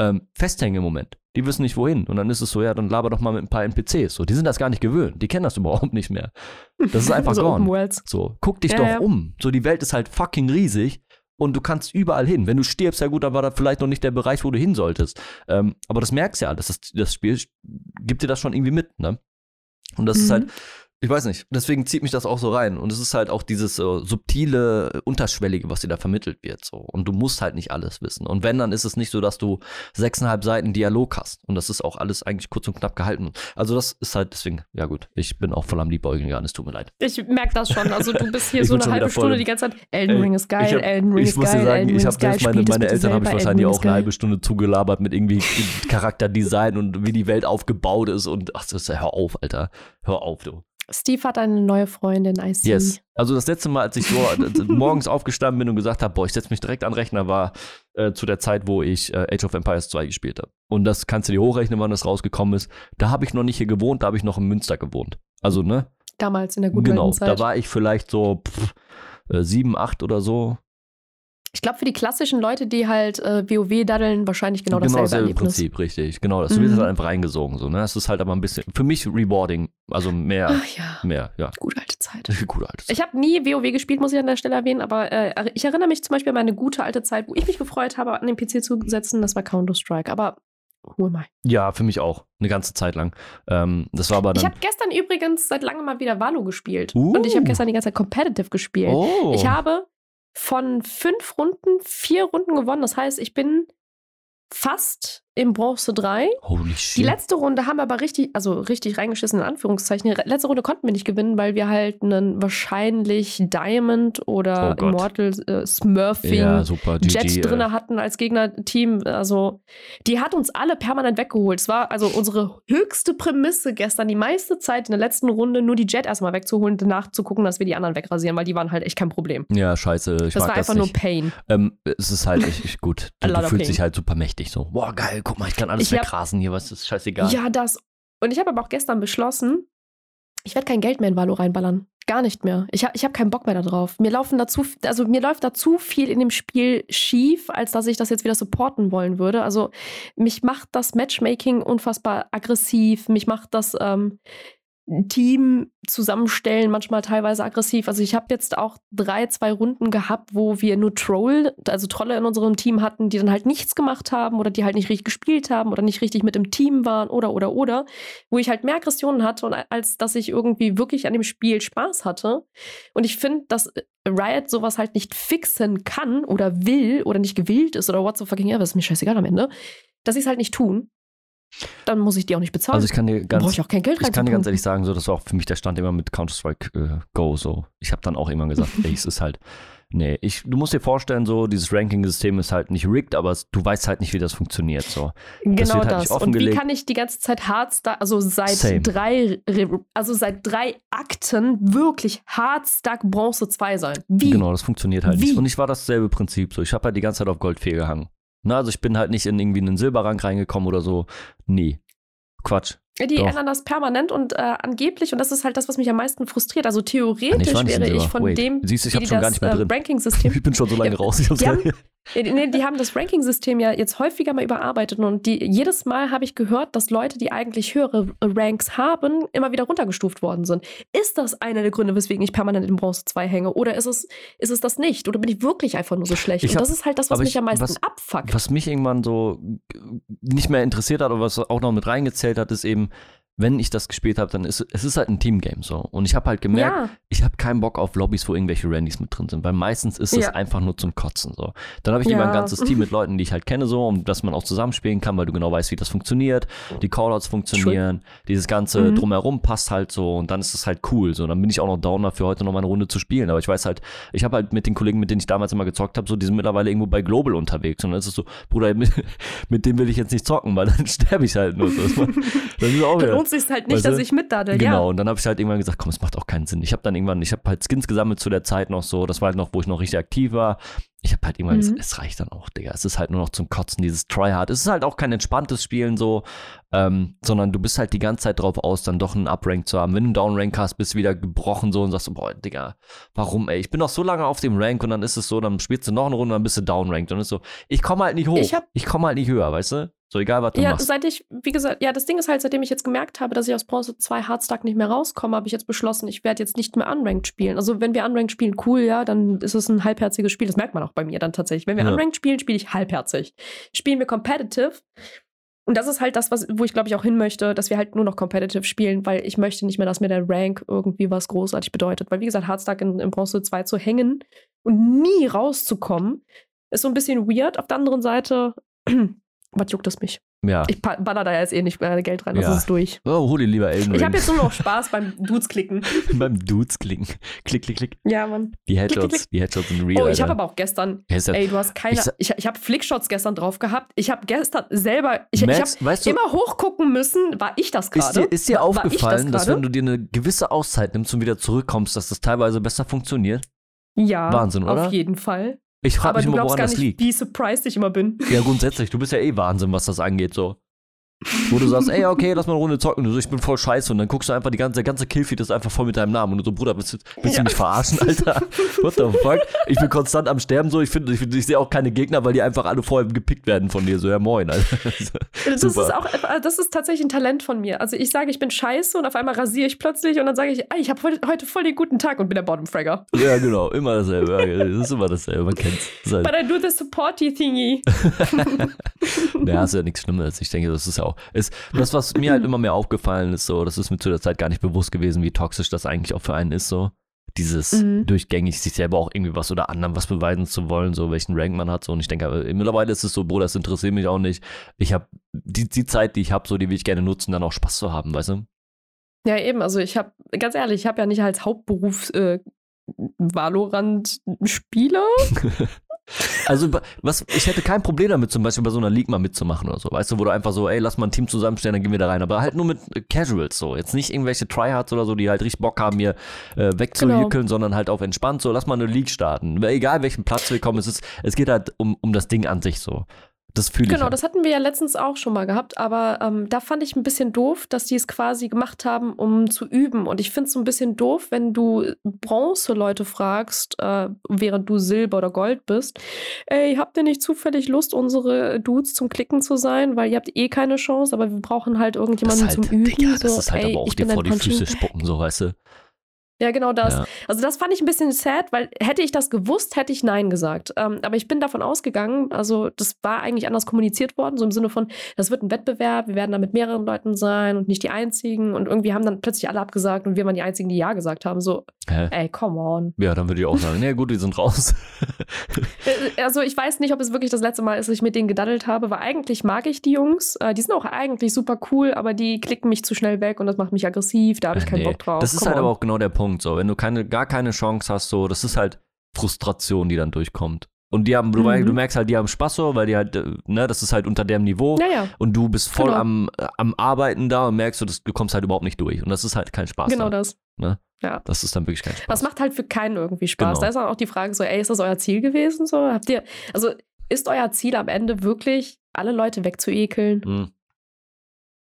ähm, festhängen im Moment. Die wissen nicht wohin. Und dann ist es so, ja, dann laber doch mal mit ein paar NPCs. So, die sind das gar nicht gewöhnt. Die kennen das überhaupt nicht mehr. Das ist einfach so gone. Open Worlds. So, guck dich Ja, doch ja. um. So, die Welt ist halt fucking riesig und du kannst überall hin. Wenn du stirbst, ja gut, dann war das vielleicht noch nicht der Bereich, wo du hin solltest. Ähm, aber das merkst du ja alles. Das, das Spiel gibt dir das schon irgendwie mit, ne? Und das ist Mhm. halt Ich weiß nicht. Deswegen zieht mich das auch so rein. Und es ist halt auch dieses äh, subtile, unterschwellige, was dir da vermittelt wird. So. Und du musst halt nicht alles wissen. Und wenn, dann ist es nicht so, dass du sechseinhalb Seiten Dialog hast. Und das ist auch alles eigentlich kurz und knapp gehalten. Also das ist halt deswegen, ja gut, ich bin auch voll am Liebäugeln gegangen, es tut mir leid. Ich merke das schon. Also du bist hier Ich so eine halbe Stunde die ganze Zeit. Elden Ring ist geil, ich hab- Elden Ring ich ist muss dir geil, sagen, Elden Ring ich ist habe geil. selbst meine, Eltern habe ich wahrscheinlich auch eine halbe Stunde zugelabert mit irgendwie Charakterdesign und wie die Welt aufgebaut ist und ach, das ist, hör auf, Alter. Hör auf, du. Steve hat eine neue Freundin, I see. Yes. Also das letzte Mal, als ich so morgens aufgestanden bin und gesagt habe, boah, ich setze mich direkt an den Rechner, war äh, zu der Zeit, wo ich äh, Age of Empires 2 gespielt habe. Und das kannst du dir hochrechnen, wann das rausgekommen ist. Da habe ich noch nicht hier gewohnt, da habe ich noch in Münster gewohnt. Also, ne? Damals in der guten genau, Zeit. da war ich vielleicht so pff, äh, sieben, acht oder so. Ich glaube, für die klassischen Leute, die halt äh, WoW daddeln, wahrscheinlich genau dasselbe dasselbe Erlebnis. Prinzip, richtig. Genau, das Mhm. halt einfach reingesogen. So, ne? Das ist halt aber ein bisschen, für mich rewarding. Also mehr, Ach ja, mehr, ja. gute alte Zeit. Gut, Alter. Ich habe nie WoW gespielt, muss ich an der Stelle erwähnen, aber äh, ich erinnere mich zum Beispiel an meine gute alte Zeit, wo ich mich gefreut habe, an den PC zu setzen, das war Counter-Strike. Aber who am I? Ja, für mich auch. Eine ganze Zeit lang. Ähm, das war aber Ich dann. habe gestern übrigens seit langem mal wieder Valo gespielt. Uh. Und ich habe gestern die ganze Zeit Competitive gespielt. oh. Ich habe von fünf Runden vier Runden gewonnen. Das heißt, ich bin fast im Bronze 3. Holy Die shit. letzte Runde haben wir aber richtig, also richtig reingeschissen in Anführungszeichen. Die letzte Runde konnten wir nicht gewinnen, weil wir halt einen wahrscheinlich Diamond oder Oh. Immortal äh, Smurfing ja, super. GG, Jet äh. drinne hatten als Gegnerteam. Also, die hat uns alle permanent weggeholt. Es war also unsere höchste Prämisse gestern, die meiste Zeit in der letzten Runde nur die Jet erstmal wegzuholen, danach zu gucken, dass wir die anderen wegrasieren, weil die waren halt echt kein Problem. Ja, scheiße. Ich das war das einfach nur nicht. Pain. Ähm, es ist halt echt gut. Du, du fühlst pain. dich halt super mächtig. So, boah, geil, guck mal, ich kann alles Ich hab- wegrasen hier, was ist scheißegal. Ja, das. Und ich habe aber auch gestern beschlossen, ich werde kein Geld mehr in Valo reinballern. Gar nicht mehr. Ich habe ich hab keinen Bock mehr darauf. Mir laufen dazu, also mir läuft da zu viel in dem Spiel schief, als dass ich das jetzt wieder supporten wollen würde. Also mich macht das Matchmaking unfassbar aggressiv. Mich macht das ähm, Team zusammenstellen manchmal teilweise aggressiv. Also ich habe jetzt auch drei, zwei Runden gehabt, wo wir nur Troll, also Trolle in unserem Team hatten, die dann halt nichts gemacht haben oder die halt nicht richtig gespielt haben oder nicht richtig mit im Team waren oder oder oder, wo ich halt mehr Aggressionen hatte und als dass ich irgendwie wirklich an dem Spiel Spaß hatte. Und ich finde, dass Riot sowas halt nicht fixen kann oder will oder nicht gewillt ist oder what the fucking ever, ist mir scheißegal am Ende, dass sie es halt nicht tun. Dann muss ich die auch nicht bezahlen. Also ich kann dir ganz, brauche ich auch kein Geld ich kann dir ganz ehrlich sagen, so, das war auch für mich der Stand immer mit Counter-Strike äh, Go. So. Ich habe dann auch immer gesagt, ey, es ist halt. Nee, ich, du musst dir vorstellen, so, dieses Ranking-System ist halt nicht rigged, aber es, du weißt halt nicht, wie das funktioniert. So. Genau wird halt das. Und wie kann ich die ganze Zeit Hardstuck, also seit Same. drei, Re- also seit drei Akten wirklich Hardstuck Bronze 2 sein? Wie? Genau, das funktioniert halt Wie? nicht. Und ich war dasselbe Prinzip so. Ich habe halt die ganze Zeit auf Gold 4 gehangen. Na, also ich bin halt nicht in irgendwie einen Silberrang reingekommen oder so. Nee. Quatsch. Die Doch. ändern das permanent und äh, angeblich, und das ist halt das, was mich am meisten frustriert. Also nee, theoretisch ich nicht in wäre ich von Wait. dem, Siehst du, ich wie hab die schon gar das nicht mehr äh, drin. Ranking-System Ich bin schon so lange Ja, raus. Ich hab's die Nee, die haben das Ranking-System ja jetzt häufiger mal überarbeitet und die, jedes Mal habe ich gehört, dass Leute, die eigentlich höhere Ranks haben, immer wieder runtergestuft worden sind. Ist das einer der Gründe, weswegen ich permanent in Bronze 2 hänge? Oder ist es, ist es das nicht? Oder bin ich wirklich einfach nur so schlecht? Ich und hab- das ist halt das, was mich ich- am meisten was- abfuckt. Was mich irgendwann so nicht mehr interessiert hat, aber was auch noch mit reingezählt hat, ist eben, wenn ich das gespielt habe, dann ist es ist halt ein Teamgame so. Und ich habe halt gemerkt, ja, ich habe keinen Bock auf Lobbys, wo irgendwelche Randys mit drin sind, weil meistens ist es Ja. einfach nur zum Kotzen so. Dann habe ich lieber ein Ja. ganzes Team mit Leuten, die ich halt kenne, so, um dass man auch zusammenspielen kann, weil du genau weißt, wie das funktioniert, die Callouts funktionieren, dieses ganze Mhm. drumherum passt halt so und dann ist es halt cool. So, dann bin ich auch noch down dafür, heute noch mal eine Runde zu spielen. Aber ich weiß halt, ich habe halt mit den Kollegen, mit denen ich damals immer gezockt habe, so, die sind mittlerweile irgendwo bei Global unterwegs. Und dann ist es so, Bruder, mit, mit dem will ich jetzt nicht zocken, weil dann sterbe ich halt nur. So. Das ist auch dann wieder. lohnt es halt nicht, Weißt du? dass ich mitdaddel. Genau, Ja. und dann habe ich halt irgendwann gesagt, komm, es macht auch keinen Sinn. Ich habe dann irgendwann, ich habe halt Skins gesammelt zu der Zeit noch so, das war halt noch, wo ich noch richtig aktiv war. Ich habe halt irgendwann Mhm. gesagt, es reicht dann auch, Digga. Es ist halt nur noch zum Kotzen, dieses Tryhard. Es ist halt auch kein entspanntes Spielen so, ähm, sondern du bist halt die ganze Zeit drauf aus, dann doch einen Uprank zu haben. Wenn du einen Downrank hast, bist du wieder gebrochen so und sagst so, boah, Digga, warum, ey? Ich bin noch so lange auf dem Rank und dann ist es so, dann spielst du noch eine Runde und dann bist du downranked und dann ist so, ich komme halt nicht hoch. Ich ich komme halt nicht höher, weißt du? So egal, was du Ja, machst. seit ich, wie gesagt, ja, das Ding ist halt, seitdem ich jetzt gemerkt habe, dass ich aus Bronze 2 Hardstuck nicht mehr rauskomme, habe ich jetzt beschlossen, ich werde jetzt nicht mehr Unranked spielen. Also, wenn wir Unranked spielen, cool, ja, dann ist es ein halbherziges Spiel. Das merkt man auch bei mir dann tatsächlich. Wenn wir Ja. Unranked spielen, spiele ich halbherzig. Spielen wir Competitive, Und das ist halt das, was, wo ich glaube ich auch hin möchte, dass wir halt nur noch competitive spielen, weil ich möchte nicht mehr, dass mir der Rank irgendwie was großartig bedeutet. Weil, wie gesagt, Hardstack in, in Bronze 2 zu hängen und nie rauszukommen, ist so ein bisschen weird. Auf der anderen Seite, was juckt das mich? Ja. Ich baller da jetzt eh nicht mehr Geld rein, das Ja. ist durch. Oh, hol dir lieber Elden Ich Ring. habe jetzt nur noch Spaß beim Dudes klicken. Beim Dudes klicken. Klick, klick, klick. Ja, Mann. Die klick, Headshots, klick. die Headshots in Real. Oh, ich habe aber auch gestern. Ist ja- Ey, du hast keine. Ich Ich, ich, habe Flickshots gestern drauf gehabt. Ich habe gestern selber. Ich, ich Max, habe weißt du, immer hochgucken müssen. War ich das ist gerade? dir, ist dir war ich aufgefallen, dass gerade? wenn du dir eine gewisse Auszeit nimmst und wieder zurückkommst, dass das teilweise besser funktioniert? Ja, Wahnsinn, oder? Auf jeden Fall. Ich frage mich immer, woran das nicht, liegt. wie surprised ich immer bin. Ja, grundsätzlich, du bist ja eh Wahnsinn, was das angeht, so. Wo du sagst, ey, okay, lass mal eine Runde zocken. Und du so, ich bin voll scheiße. Und dann guckst du einfach, die ganze, der ganze Killfeed ist einfach voll mit deinem Namen. Und du so, Bruder, willst, du- willst Ja. du mich verarschen, Alter? What the fuck? Ich bin konstant am Sterben, so. Ich finde, ich, ich sehe auch keine Gegner, weil die einfach alle vorher gepickt werden von dir. So, ja, moin, Alter. Das Super. ist auch, äh, das ist tatsächlich ein Talent von mir. Also ich sage, ich bin scheiße und auf einmal rasiere ich plötzlich und dann sage ich, ey, ich habe heute, voll den guten Tag und bin der Bottom Fragger. ja, genau, immer dasselbe. Das ist immer dasselbe, man kennt's. Das ist halt, But I do the supporty thingy. Ja, ist ja nichts Schlimmes. Ich denke, das ist ja auch. Ist, das, was mir halt immer mehr aufgefallen ist, so, das ist mir zu der Zeit gar nicht bewusst gewesen, wie toxisch das eigentlich auch für einen ist, so. Dieses Mhm. durchgängig sich selber auch irgendwie was oder anderem was beweisen zu wollen, so welchen Rank man hat. So. Und ich denke, aber mittlerweile ist es so, Bruder, das interessiert mich auch nicht. Ich habe die, die Zeit, die ich habe, so, die will ich gerne nutzen, dann auch Spaß zu haben, weißt du? Ja, eben. Also ich habe, ganz ehrlich, ich habe ja nicht als Hauptberuf äh, Valorant-Spieler. Also, was, ich hätte kein Problem damit, zum Beispiel bei so einer League mal mitzumachen oder so. Weißt du, wo du einfach so, ey, lass mal ein Team zusammenstellen, dann gehen wir da rein. Aber halt nur mit äh, Casuals so. Jetzt nicht irgendwelche Tryhards oder so, die halt richtig Bock haben, mir äh, wegzuhückeln, sondern halt auf entspannt so, lass mal eine League starten. Egal welchen Platz wir kommen, es, ist, es geht halt um, um das Ding an sich so. Das fühle ich. Genau, halt. das hatten wir ja letztens auch schon mal gehabt, aber ähm, da fand ich ein bisschen doof, dass die es quasi gemacht haben, um zu üben. Und ich finde es so ein bisschen doof, wenn du Bronze-Leute fragst, äh, während du Silber oder Gold bist. Ey, habt ihr nicht zufällig Lust, unsere Dudes zum Klicken zu sein? Weil ihr habt eh keine Chance, aber wir brauchen halt das irgendjemanden halt, zum Üben. Digga, das so, ist halt ey, aber auch dir vor die Füße spucken, so, weißt du? Ja, genau das. Ja. Also das fand ich ein bisschen sad, weil hätte ich das gewusst, hätte ich Nein gesagt. Ähm, aber ich bin davon ausgegangen, also das war eigentlich anders kommuniziert worden, so im Sinne von, das wird ein Wettbewerb, wir werden da mit mehreren Leuten sein und nicht die Einzigen. Und irgendwie haben dann plötzlich alle abgesagt und wir waren die Einzigen, die Ja gesagt haben. So, Hä? ey, come on. Ja, dann würde ich auch sagen, nee, gut, die sind raus. Äh, Also ich weiß nicht, ob es wirklich das letzte Mal ist, dass ich mit denen gedaddelt habe, weil eigentlich mag ich die Jungs. Äh, die sind auch eigentlich super cool, aber die klicken mich zu schnell weg und das macht mich aggressiv, da habe ich keinen Nee, Bock drauf. Das ist Come halt on. aber auch genau der Punkt, so. Wenn du keine, gar keine Chance hast, so, das ist halt Frustration, die dann durchkommt. Und die haben, du, Mhm. du merkst halt, die haben Spaß so, weil die halt, ne, das ist halt unter dem Niveau. Naja, Und du bist voll Genau. am, am Arbeiten da und merkst, du, das, du kommst halt überhaupt nicht durch. Und das ist halt kein Spaß. genau dann. das. Das ist dann wirklich kein Spaß. Das macht halt für keinen irgendwie Spaß. Genau. Da ist dann auch die Frage so, ey, ist das euer Ziel gewesen? So, habt ihr, also ist euer Ziel am Ende wirklich, alle Leute wegzuekeln? Hm.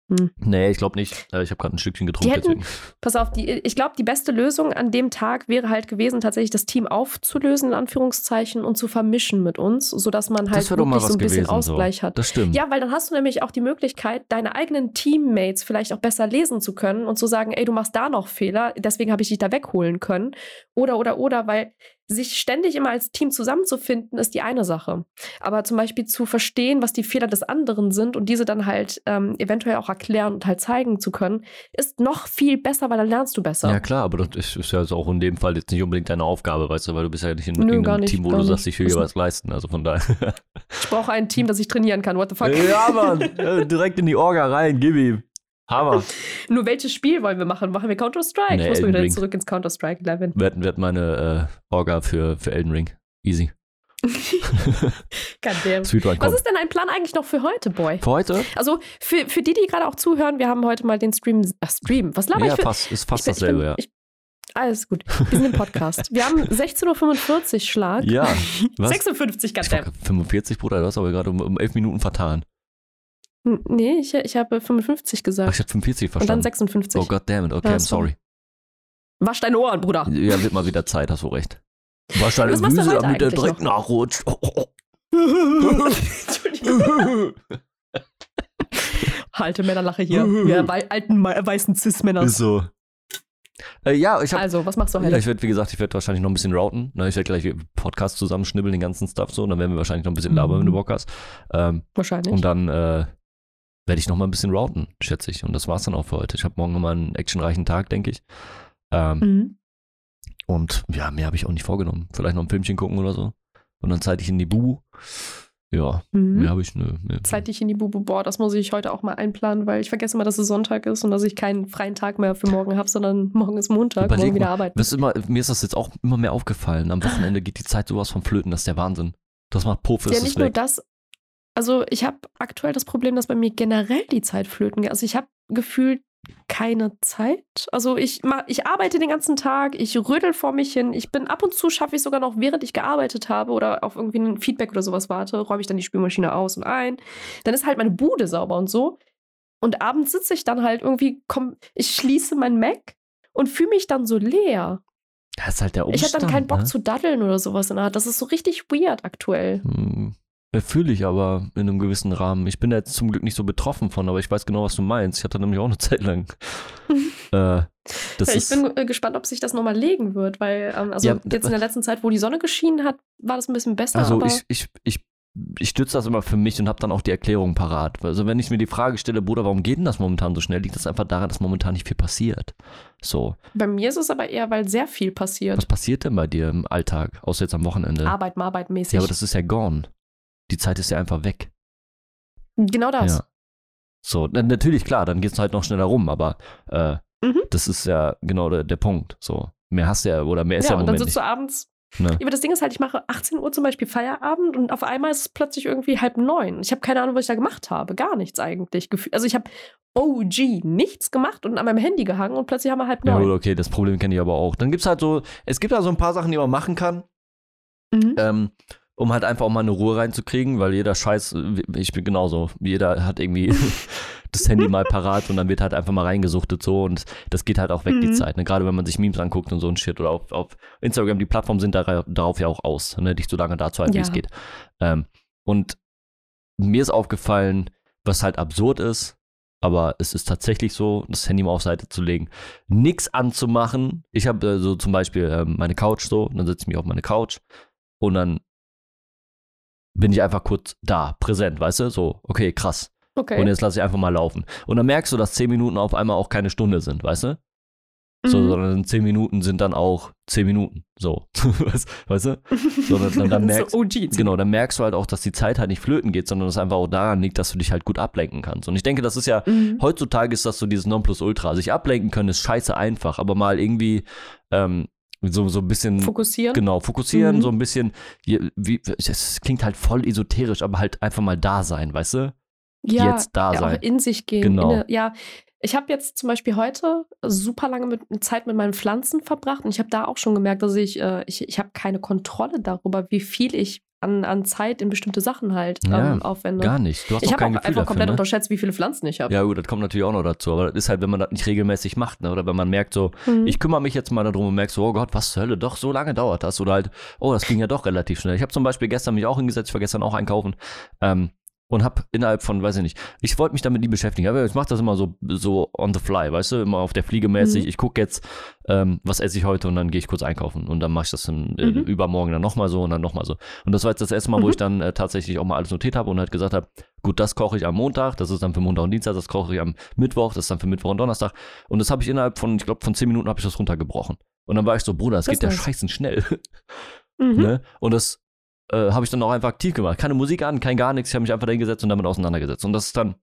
Hm. Nee, ich glaube nicht. Äh, Ich habe gerade ein Stückchen getrunken, hätten-. Pass auf, die, ich glaube, die beste Lösung an dem Tag wäre halt gewesen, tatsächlich das Team aufzulösen, in Anführungszeichen, und zu vermischen mit uns, sodass man halt wirklich so ein bisschen gewesen. Ausgleich so. hat. Das stimmt. Ja, weil dann hast du nämlich auch die Möglichkeit, deine eigenen Teammates vielleicht auch besser lesen zu können und zu sagen, ey, du machst da noch Fehler, deswegen habe ich dich da wegholen können. Oder, oder, oder, weil sich ständig immer als Team zusammenzufinden, ist die eine Sache. Aber zum Beispiel zu verstehen, was die Fehler des anderen sind und diese dann halt ähm, eventuell auch erklären und halt zeigen zu können, ist noch viel besser, weil dann lernst du besser. Ja, klar, aber das ist, ist ja jetzt auch in dem Fall jetzt nicht unbedingt deine Aufgabe, weißt du, weil du bist ja nicht in Nö, irgendeinem nicht, Team, wo du sagst, ich will hier was leisten. Also von daher. Ich brauche ein Team, das ich trainieren kann. What the fuck? ja, Mann, äh, direkt in die Orga rein, gib ihm. Hammer. Nur welches Spiel wollen wir machen? Machen wir Counter-Strike? Nee, ich muss mal Elden wieder Ring. zurück ins Counter-Strike 11. Wir hatten, wir hatten meine äh, Orga für, für Elden Ring. Easy. Was ist denn ein Plan eigentlich noch für heute, Boy? Für heute? Also für, für die, die gerade auch zuhören, wir haben heute mal den Stream. Ach, Stream. Was laber Ja, ich für? fast, ist fast ich dasselbe, ich ja. bin, Ich, alles gut. Wir sind im Podcast. Wir haben 16.45 Uhr Schlag. Ja, was? 56, Ich war goddamn. grad 45, Bruder, du hast aber gerade um, um 11 Minuten vertan. Nee, ich, ich habe 55 Ach, gesagt. ich hab 45 und dann verstanden. 56. Oh goddammit, okay, Ja, I'm sorry. Wasch deine Ohren, Bruder. Ja, wird mal wieder Zeit, hast du recht. Wasch deine Füße, damit der Dreck nachrutscht. Oh, oh, Entschuldigung. oh. Halte Männerlache hier. Wir alten weißen Cis-Männer. Ist so. Äh, ja, ich hab, Also, was machst du ja, heute? ich werde, wie gesagt, ich werde wahrscheinlich noch ein bisschen routen. Ne? Ich werde gleich Podcast zusammenschnibbeln, den ganzen Stuff so. Und dann werden wir wahrscheinlich noch ein bisschen labern, wenn du Mhm. Bock hast. Ähm, Wahrscheinlich. und dann äh, werde ich noch mal ein bisschen routen, schätze ich. Und das war's dann auch für heute. Ich habe morgen nochmal einen actionreichen Tag, denke ich. Ähm, Mhm. Und ja, mehr habe ich auch nicht vorgenommen. Vielleicht noch ein Filmchen gucken oder so. Und dann zeitig in die Bubu. Ja, Mhm. mehr habe ich, nö. nö. Zeitig in die Bubu. Boah, das muss ich heute auch mal einplanen, weil ich vergesse immer, dass es Sonntag ist und dass ich keinen freien Tag mehr für morgen habe, sondern morgen ist Montag, Überleg morgen wieder mal, arbeiten. Ist immer, mir ist das jetzt auch immer mehr aufgefallen. Am Wochenende geht die Zeit sowas von flöten, das ist der Wahnsinn. Das macht Puff, ist Ja, nicht nur weg. das. Also ich habe aktuell das Problem, dass bei mir generell die Zeit flöten geht. Also ich habe gefühlt keine Zeit. Also ich, ich arbeite den ganzen Tag, ich rödel vor mich hin. Ich bin ab und zu schaffe ich sogar noch, während ich gearbeitet habe oder auf irgendwie ein Feedback oder sowas warte, räume ich dann die Spülmaschine aus und ein. Dann ist halt meine Bude sauber und so. Und abends sitze ich dann halt irgendwie, komm, ich schließe mein Mac und fühle mich dann so leer. Das ist halt der ich Umstand. habe dann keinen Bock ne? zu daddeln oder sowas in der Art. Das ist so richtig weird aktuell. Hm, Fühle ich aber in einem gewissen Rahmen. Ich bin da jetzt zum Glück nicht so betroffen von, aber ich weiß genau, was du meinst. Ich hatte nämlich auch eine Zeit lang. äh, Ja, ich bin äh, gespannt, ob sich das nochmal legen wird, weil ähm, also Ja, jetzt in der letzten Zeit, wo die Sonne geschienen hat, war das ein bisschen besser. also ich, ich, ich, ich stütze das immer für mich und habe dann auch die Erklärung parat. Also wenn ich mir die Frage stelle, Bruder, warum geht denn das momentan so schnell, liegt das einfach daran, dass momentan nicht viel passiert. So, bei mir ist es aber eher, weil sehr viel passiert. was passiert denn bei dir im Alltag, außer jetzt am Wochenende? Arbeit, mal Arbeit mäßig. ja, aber das ist ja gone. Die Zeit ist ja einfach weg. genau das. Ja. So, na, natürlich, klar, dann geht es halt noch schneller rum, aber äh, Mhm. das ist ja genau der, der Punkt. So, mehr hast du ja, oder mehr ist ja, Ja, im und dann Moment sitzt nicht. du abends. Ne? Ja, aber das Ding ist halt, ich mache 18 Uhr zum Beispiel Feierabend und auf einmal ist es plötzlich irgendwie halb neun. Ich habe keine Ahnung, was ich da gemacht habe. Gar nichts eigentlich. Also ich habe OG nichts gemacht und an meinem Handy gehangen und plötzlich haben wir halb Ja, neun. gut, okay, das Problem kenne ich aber auch. Dann gibt es halt so, es gibt da so ein paar Sachen, die man machen kann, Mhm. ähm, um halt einfach auch mal eine Ruhe reinzukriegen, weil jeder Scheiß, ich bin genauso, jeder hat irgendwie das Handy mal parat und dann wird halt einfach mal reingesuchtet so und das geht halt auch weg, die Mhm. Zeit. Ne? Gerade wenn man sich Memes anguckt und so ein Shit oder auf, auf Instagram, die Plattformen sind da, darauf ja auch aus, ne? dich so lange da zu halten, wie Ja. es geht. Ähm, und mir ist aufgefallen, was halt absurd ist, aber es ist tatsächlich so, das Handy mal auf Seite zu legen, nichts anzumachen. Ich habe äh, so zum Beispiel ähm, meine Couch so, dann setze ich mich auf meine Couch und dann bin ich einfach kurz da, präsent, weißt du? So, okay, krass. Okay. Und jetzt lasse ich einfach mal laufen. Und dann merkst du, dass 10 Minuten auf einmal auch keine Stunde sind, weißt du? So, Mhm. sondern 10 Minuten sind dann auch 10 Minuten. So, weißt, du? Sondern dann, dann merkst, so OG. Genau, dann merkst du halt auch, dass die Zeit halt nicht flöten geht, sondern es einfach auch daran liegt, dass du dich halt gut ablenken kannst. Und ich denke, das ist ja, Mhm. heutzutage ist das so dieses Nonplusultra. Sich ablenken können ist scheiße einfach, aber mal irgendwie ähm, so, so ein bisschen. Fokussieren. Genau, fokussieren, Mhm. so ein bisschen, wie, es klingt halt voll esoterisch, aber halt einfach mal da sein, weißt du? ja, jetzt da ja, sein. Auch in sich gehen. Genau. Inne, ja, ich habe jetzt zum Beispiel heute super lange mit, Zeit mit meinen Pflanzen verbracht und ich habe da auch schon gemerkt, dass ich, äh, ich, ich habe keine Kontrolle darüber, wie viel ich an, an Zeit in bestimmte Sachen halt Ja, ähm, aufwende. Gar nicht. Du hast ich habe einfach dafür, komplett ne? unterschätzt, wie viele Pflanzen ich habe. Ja, gut, das kommt natürlich auch noch dazu. Aber das ist halt, wenn man das nicht regelmäßig macht, ne? Oder wenn man merkt, so, Mhm. ich kümmere mich jetzt mal darum und merkst so, oh Gott, was zur Hölle, doch, so lange dauert das. Oder halt, oh, das ging ja doch relativ schnell. Ich habe zum Beispiel gestern mich auch hingesetzt, ich war gestern auch einkaufen, ähm, und habe innerhalb von, weiß ich nicht, ich wollte mich damit nie beschäftigen, aber ich mache das immer so, so on the fly, weißt du, immer auf der Fliege mäßig. Mhm. Ich gucke jetzt, ähm, was esse ich heute und dann gehe ich kurz einkaufen und dann mache ich das dann, äh, Mhm. übermorgen dann nochmal so und dann nochmal so. Und das war jetzt das erste Mal, wo Mhm. ich dann äh, tatsächlich auch mal alles notiert habe und halt gesagt habe, gut, das koche ich am Montag, das ist dann für Montag und Dienstag, das koche ich am Mittwoch, das ist dann für Mittwoch und Donnerstag. Und das habe ich innerhalb von, ich glaube, von zehn Minuten habe ich das runtergebrochen. Und dann war ich so, Bruder, Das geht ja scheißen schnell. Mhm. Ne? Und das äh, habe ich dann auch einfach aktiv gemacht. Keine Musik an, kein gar nichts. Ich habe mich einfach da hingesetzt und damit auseinandergesetzt. Und das ist dann,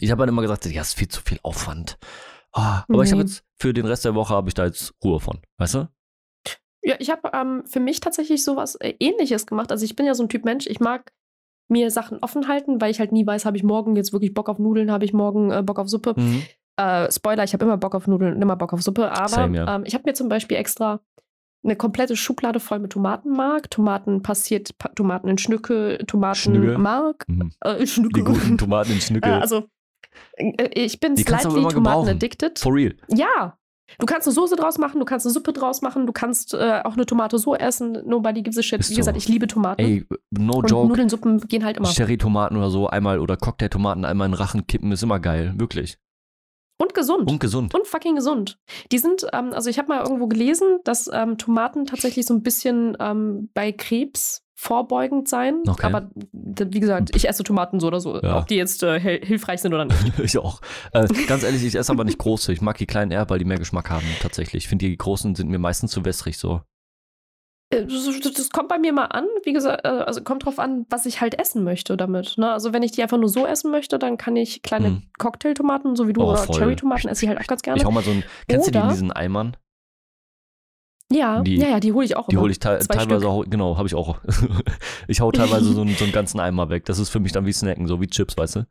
ich habe dann immer gesagt, ja, es ist viel zu viel Aufwand. Ah, aber ich habe Nee. jetzt für den Rest der Woche habe ich da jetzt Ruhe von, weißt du? Ja, ich habe ähm, für mich tatsächlich sowas äh, ähnliches gemacht. Also ich bin ja so ein Typ Mensch, ich mag mir Sachen offen halten, weil ich halt nie weiß, habe ich morgen jetzt wirklich Bock auf Nudeln, habe ich morgen äh, Bock auf Suppe. Mhm. Äh, Spoiler, ich habe immer Bock auf Nudeln und immer Bock auf Suppe, aber Same, ja. ähm, ich habe mir zum Beispiel extra eine komplette Schublade voll mit Tomatenmark, Tomaten passiert, pa Tomaten in Schnücke? Tomatenmark, Mhm. äh, Schnücke. Die guten Tomaten in Schnücke. Äh, also, äh, ich bin Die slightly Tomaten addicted. For real. Ja. Du kannst eine Soße draus machen, du kannst eine Suppe draus machen, du kannst äh, auch eine Tomate so essen. Nobody gives a shit. Ist Wie so. gesagt, ich liebe Tomaten. Ey, no und joke. Nudelnsuppen gehen halt immer. Cherry-Tomaten oder so einmal oder Cocktailtomaten einmal in den Rachen kippen ist immer geil, wirklich. Und gesund. Und gesund. Und fucking gesund. Die sind, ähm, also ich habe mal irgendwo gelesen, dass ähm, Tomaten tatsächlich so ein bisschen ähm, bei Krebs vorbeugend sein. Okay. Aber wie gesagt, ich esse Tomaten so oder so, Ja. ob die jetzt äh, hilfreich sind oder nicht. ich auch. Äh, ganz ehrlich, ich esse aber nicht große. Ich mag die kleinen eher, weil die mehr Geschmack haben, tatsächlich. Ich finde, die großen sind mir meistens zu wässrig so. Äh, Das, kommt bei mir mal an. Wie gesagt, äh, also kommt drauf an, was ich halt essen möchte damit. Ne? Also wenn ich die einfach nur so essen möchte, dann kann ich kleine Hm. Cocktailtomaten, so wie du, Oh, oder. Cherrytomaten esse ich halt auch ganz gerne. Ich hau mal so ein. Kennst du die in Oder- diesen Eimern? ja, die- ja, ja, die hole ich auch Die hole ich te teilweise auch, genau, habe ich auch. ich hau teilweise so, einen- so einen ganzen Eimer weg. Das ist für mich dann wie Snacken, so wie Chips, weißt du?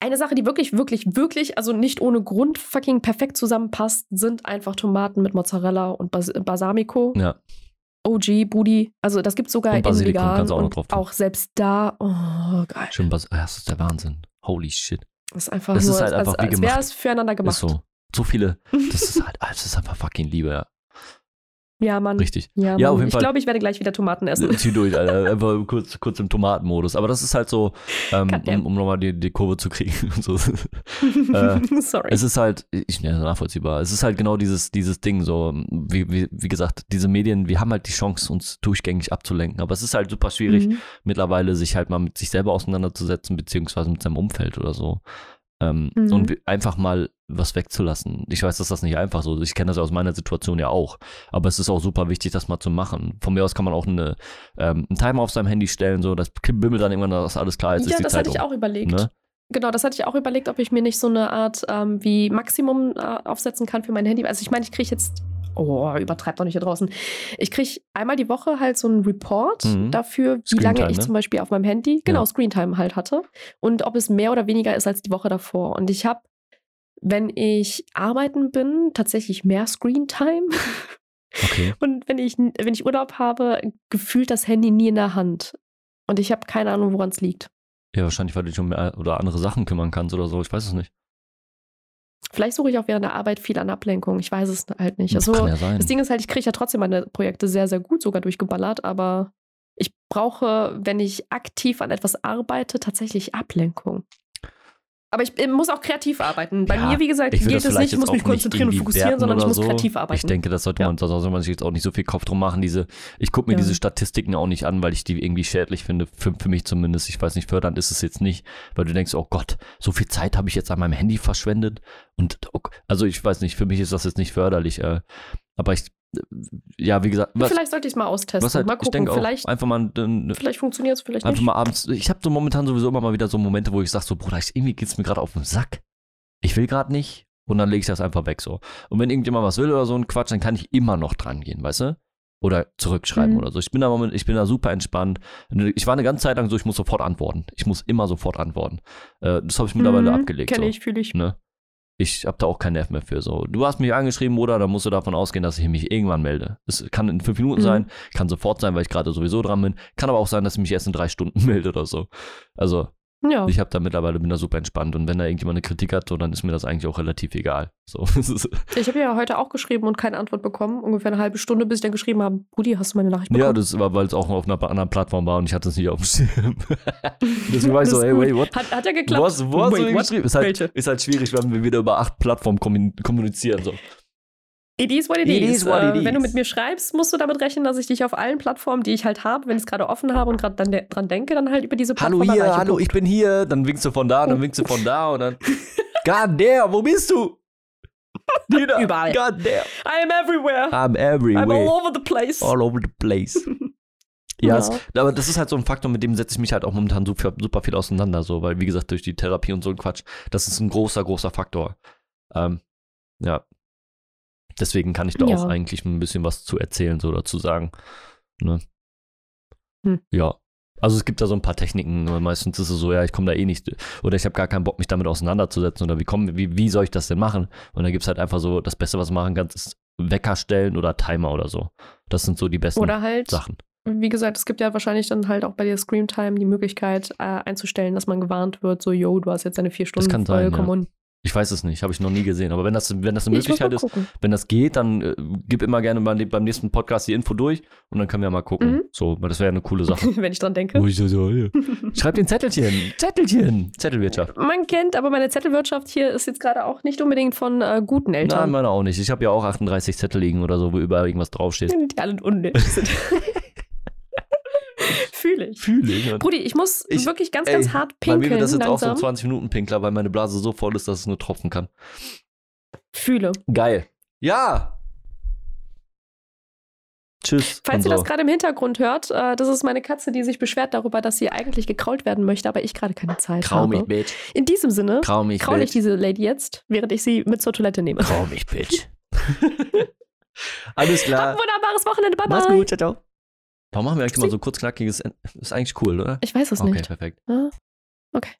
Eine Sache, die wirklich, wirklich, wirklich, also nicht ohne Grund fucking perfekt zusammenpasst, sind einfach Tomaten mit Mozzarella und Bas Balsamico. Ja. OG, Budi. Also das gibt sogar Und in Basilikum vegan kannst du auch noch und drauf tun. auch selbst da. Oh, geil. Schön, Bas das ist der Wahnsinn. Holy shit. Das ist einfach Das nur, ist halt als, einfach wie als wäre es füreinander gemacht. Ist so. So viele. Das ist halt, das ist einfach fucking Liebe, ja. Ja, Mann. Richtig. Ja, Ja, Mann. auf jeden ich Fall. glaube, ich werde gleich wieder Tomaten essen. Zieh durch, Alter. Einfach kurz, kurz im Tomatenmodus. Aber das ist halt so, ähm, um, um nochmal die, die Kurve zu kriegen. so. äh, Sorry. Es ist halt, ich ne, nachvollziehbar. Es ist halt genau dieses, dieses Ding, so, wie, wie, wie gesagt, diese Medien, wir haben halt die Chance, uns durchgängig abzulenken. Aber es ist halt super schwierig, Mhm. mittlerweile sich halt mal mit sich selber auseinanderzusetzen, beziehungsweise mit seinem Umfeld oder so. Ähm, Mhm. Und einfach mal was wegzulassen. Ich weiß, dass das nicht einfach so ist. Ich kenne das ja aus meiner Situation ja auch. Aber es ist auch super wichtig, das mal zu machen. Von mir aus kann man auch eine, ähm, einen Timer auf seinem Handy stellen, so, das bimmelt dann irgendwann, dass alles klar ist, ja, ist das Zeit hatte ich um. auch überlegt. Ne? Genau, das hatte ich auch überlegt, ob ich mir nicht so eine Art ähm, wie Maximum äh, aufsetzen kann für mein Handy. Also ich meine, ich kriege jetzt, oh, übertreib doch nicht hier draußen. Ich kriege einmal die Woche halt so einen Report Mhm. dafür, wie lange Screentime, ich ne? zum Beispiel auf meinem Handy, genau, Ja. Screentime halt hatte. Und ob es mehr oder weniger ist als die Woche davor. Und ich habe, wenn ich arbeiten bin, tatsächlich mehr Screentime. Okay. Und wenn ich, wenn ich Urlaub habe, gefühlt das Handy nie in der Hand. Und ich habe keine Ahnung, woran es liegt. Ja, wahrscheinlich, weil du dich um mehr oder andere Sachen kümmern kannst oder so. Ich weiß es nicht. Vielleicht suche ich auch während der Arbeit viel an Ablenkung. Ich weiß es halt nicht. Das Also, kann ja sein. das Ding ist halt, ich kriege ja trotzdem meine Projekte sehr, sehr gut sogar durchgeballert, aber ich brauche, wenn ich aktiv an etwas arbeite, tatsächlich Ablenkung. Aber ich äh, muss auch kreativ arbeiten. Bei Ja, mir, wie gesagt, ich das es nicht, ich muss mich konzentrieren und fokussieren, sondern ich muss so. kreativ arbeiten. Ich denke, das sollte man, da sollte man sich jetzt auch nicht so viel Kopf drum machen. Diese, ich gucke mir diese Statistiken auch nicht an, weil ich die irgendwie schädlich finde. Für, für mich zumindest. Ich weiß nicht, fördernd ist es jetzt nicht, weil du denkst, oh Gott, so viel Zeit habe ich jetzt an meinem Handy verschwendet. Und also ich weiß nicht, für mich ist das jetzt nicht förderlich. Äh, aber ich, ja, wie gesagt, was, vielleicht sollte ich es mal austesten. halt, mal ich gucken, vielleicht, einfach mal äh, vielleicht funktioniert es, vielleicht Einfach nicht. mal abends. Ich habe so momentan sowieso immer mal wieder so Momente, wo ich sage so, Bruder, ich, irgendwie geht's mir gerade auf den Sack. Ich will gerade nicht. Und dann lege ich das einfach weg so. Und wenn irgendjemand was will oder so ein Quatsch, dann kann ich immer noch dran gehen, weißt du? Oder zurückschreiben Mhm. oder so. Ich bin da moment, ich bin da super entspannt. Ich war eine ganze Zeit lang so, ich muss sofort antworten. Ich muss immer sofort antworten. Äh, das habe ich mittlerweile Mhm, abgelegt. Kenne so. ich, fühle ich. Ne? Ich habe da auch keinen Nerv mehr für. So, du hast mich angeschrieben, oder? Dann musst du davon ausgehen, dass ich mich irgendwann melde. Es kann in fünf Minuten Mhm. sein, kann sofort sein, weil ich gerade sowieso dran bin. Kann aber auch sein, dass ich mich erst in drei Stunden melde oder so. Also, Ja. ich habe da mittlerweile bin da super entspannt. Und wenn da irgendjemand eine Kritik hat, so, dann ist mir das eigentlich auch relativ egal. So, Ich habe ja heute auch geschrieben und keine Antwort bekommen. Ungefähr eine halbe Stunde, bis ich dann geschrieben habe, Brudi, hast du meine Nachricht ja, bekommen? das war, weil es auch auf einer anderen Plattform war und ich hatte es nicht auf dem Schirm. Deswegen war ich so, Das ist ey, gut. wait, what? Hat, hat ja geklappt. Was, wo hast Wait, what? geschrieben? Ist halt, ist halt schwierig, wenn wir wieder über acht Plattformen kommun- kommunizieren. So. It is what it, It is. is what it äh, Wenn du mit mir schreibst, musst du damit rechnen, dass ich dich auf allen Plattformen, die ich halt habe, wenn ich es gerade offen habe und gerade dann de dran denke, dann halt über diese Hallo Plattform hier, erreiche. hallo, ich bin hier. Dann winkst du von da, dann winkst du von da und dann. God damn, wo bist du? Nina, Überall. God damn. I am everywhere. I'm I'm all everywhere. over the place. All over the place. Ja, Ja. Es, aber das ist halt so ein Faktor, mit dem setze ich mich halt auch momentan super, super viel auseinander, so, weil, wie gesagt, durch die Therapie und so ein Quatsch, das ist ein großer, großer Faktor. Ähm, ja. Deswegen kann ich da Ja. auch eigentlich ein bisschen was zu erzählen, so dazu sagen. Ne? Hm. Ja. Also es gibt da so ein paar Techniken, meistens ist es so, ja, ich komme da eh nicht, oder ich habe gar keinen Bock, mich damit auseinanderzusetzen, oder wie, komm, wie, wie soll ich das denn machen? Und dann gibt es halt einfach so, das Beste, was du machen kannst, ist Wecker stellen oder Timer oder so. Das sind so die besten Oder halt, Sachen. wie gesagt, es gibt ja wahrscheinlich dann halt auch bei der Screamtime die Möglichkeit äh, einzustellen, dass man gewarnt wird, so, yo, du hast jetzt deine vier Stunden kann voll, sein, komm ja. Ich weiß es nicht, habe ich noch nie gesehen. Aber wenn das, wenn das eine Ich Möglichkeit ist, gucken. wenn das geht, dann äh, gib immer gerne mal beim nächsten Podcast die Info durch und dann können wir mal gucken. Mhm. So, weil das wäre ja eine coole Sache. wenn ich dran denke. Wo ich so, so, ja. Schreib den Zettelchen. Zettelchen. Zettelwirtschaft. Man kennt, aber meine Zettelwirtschaft hier ist jetzt gerade auch nicht unbedingt von äh, guten Nein, Eltern. meine auch nicht. Ich habe ja auch 38 Zettel liegen oder so, wo überall irgendwas draufsteht. die alle unnötig sind. Fühle ich. Fühle ich. Und Brudi, ich muss Ich- wirklich ganz, ey, ganz hart bei mir pinkeln. wird das jetzt auch so langsam. 20 Minuten Pinkler, weil meine Blase so voll ist, dass es nur tropfen kann. Fühle. Geil. Ja. Tschüss. Falls ihr so. das gerade im Hintergrund hört, äh, das ist meine Katze, die sich beschwert darüber, dass sie eigentlich gekrault werden möchte, aber ich gerade keine Zeit Krau mich, habe. Bitch. In diesem Sinne Krau mich, kraule ich diese Lady jetzt, während ich sie mit zur Toilette nehme. Krau mich, Bitch. Alles Habt klar. ein wunderbares Wochenende. Bye, Mach's bye. gut. Ciao, ciao. Warum machen wir eigentlich mal so kurz knackiges? Ist eigentlich cool, oder? Ich weiß es Okay, nicht. perfekt. Ja? Okay.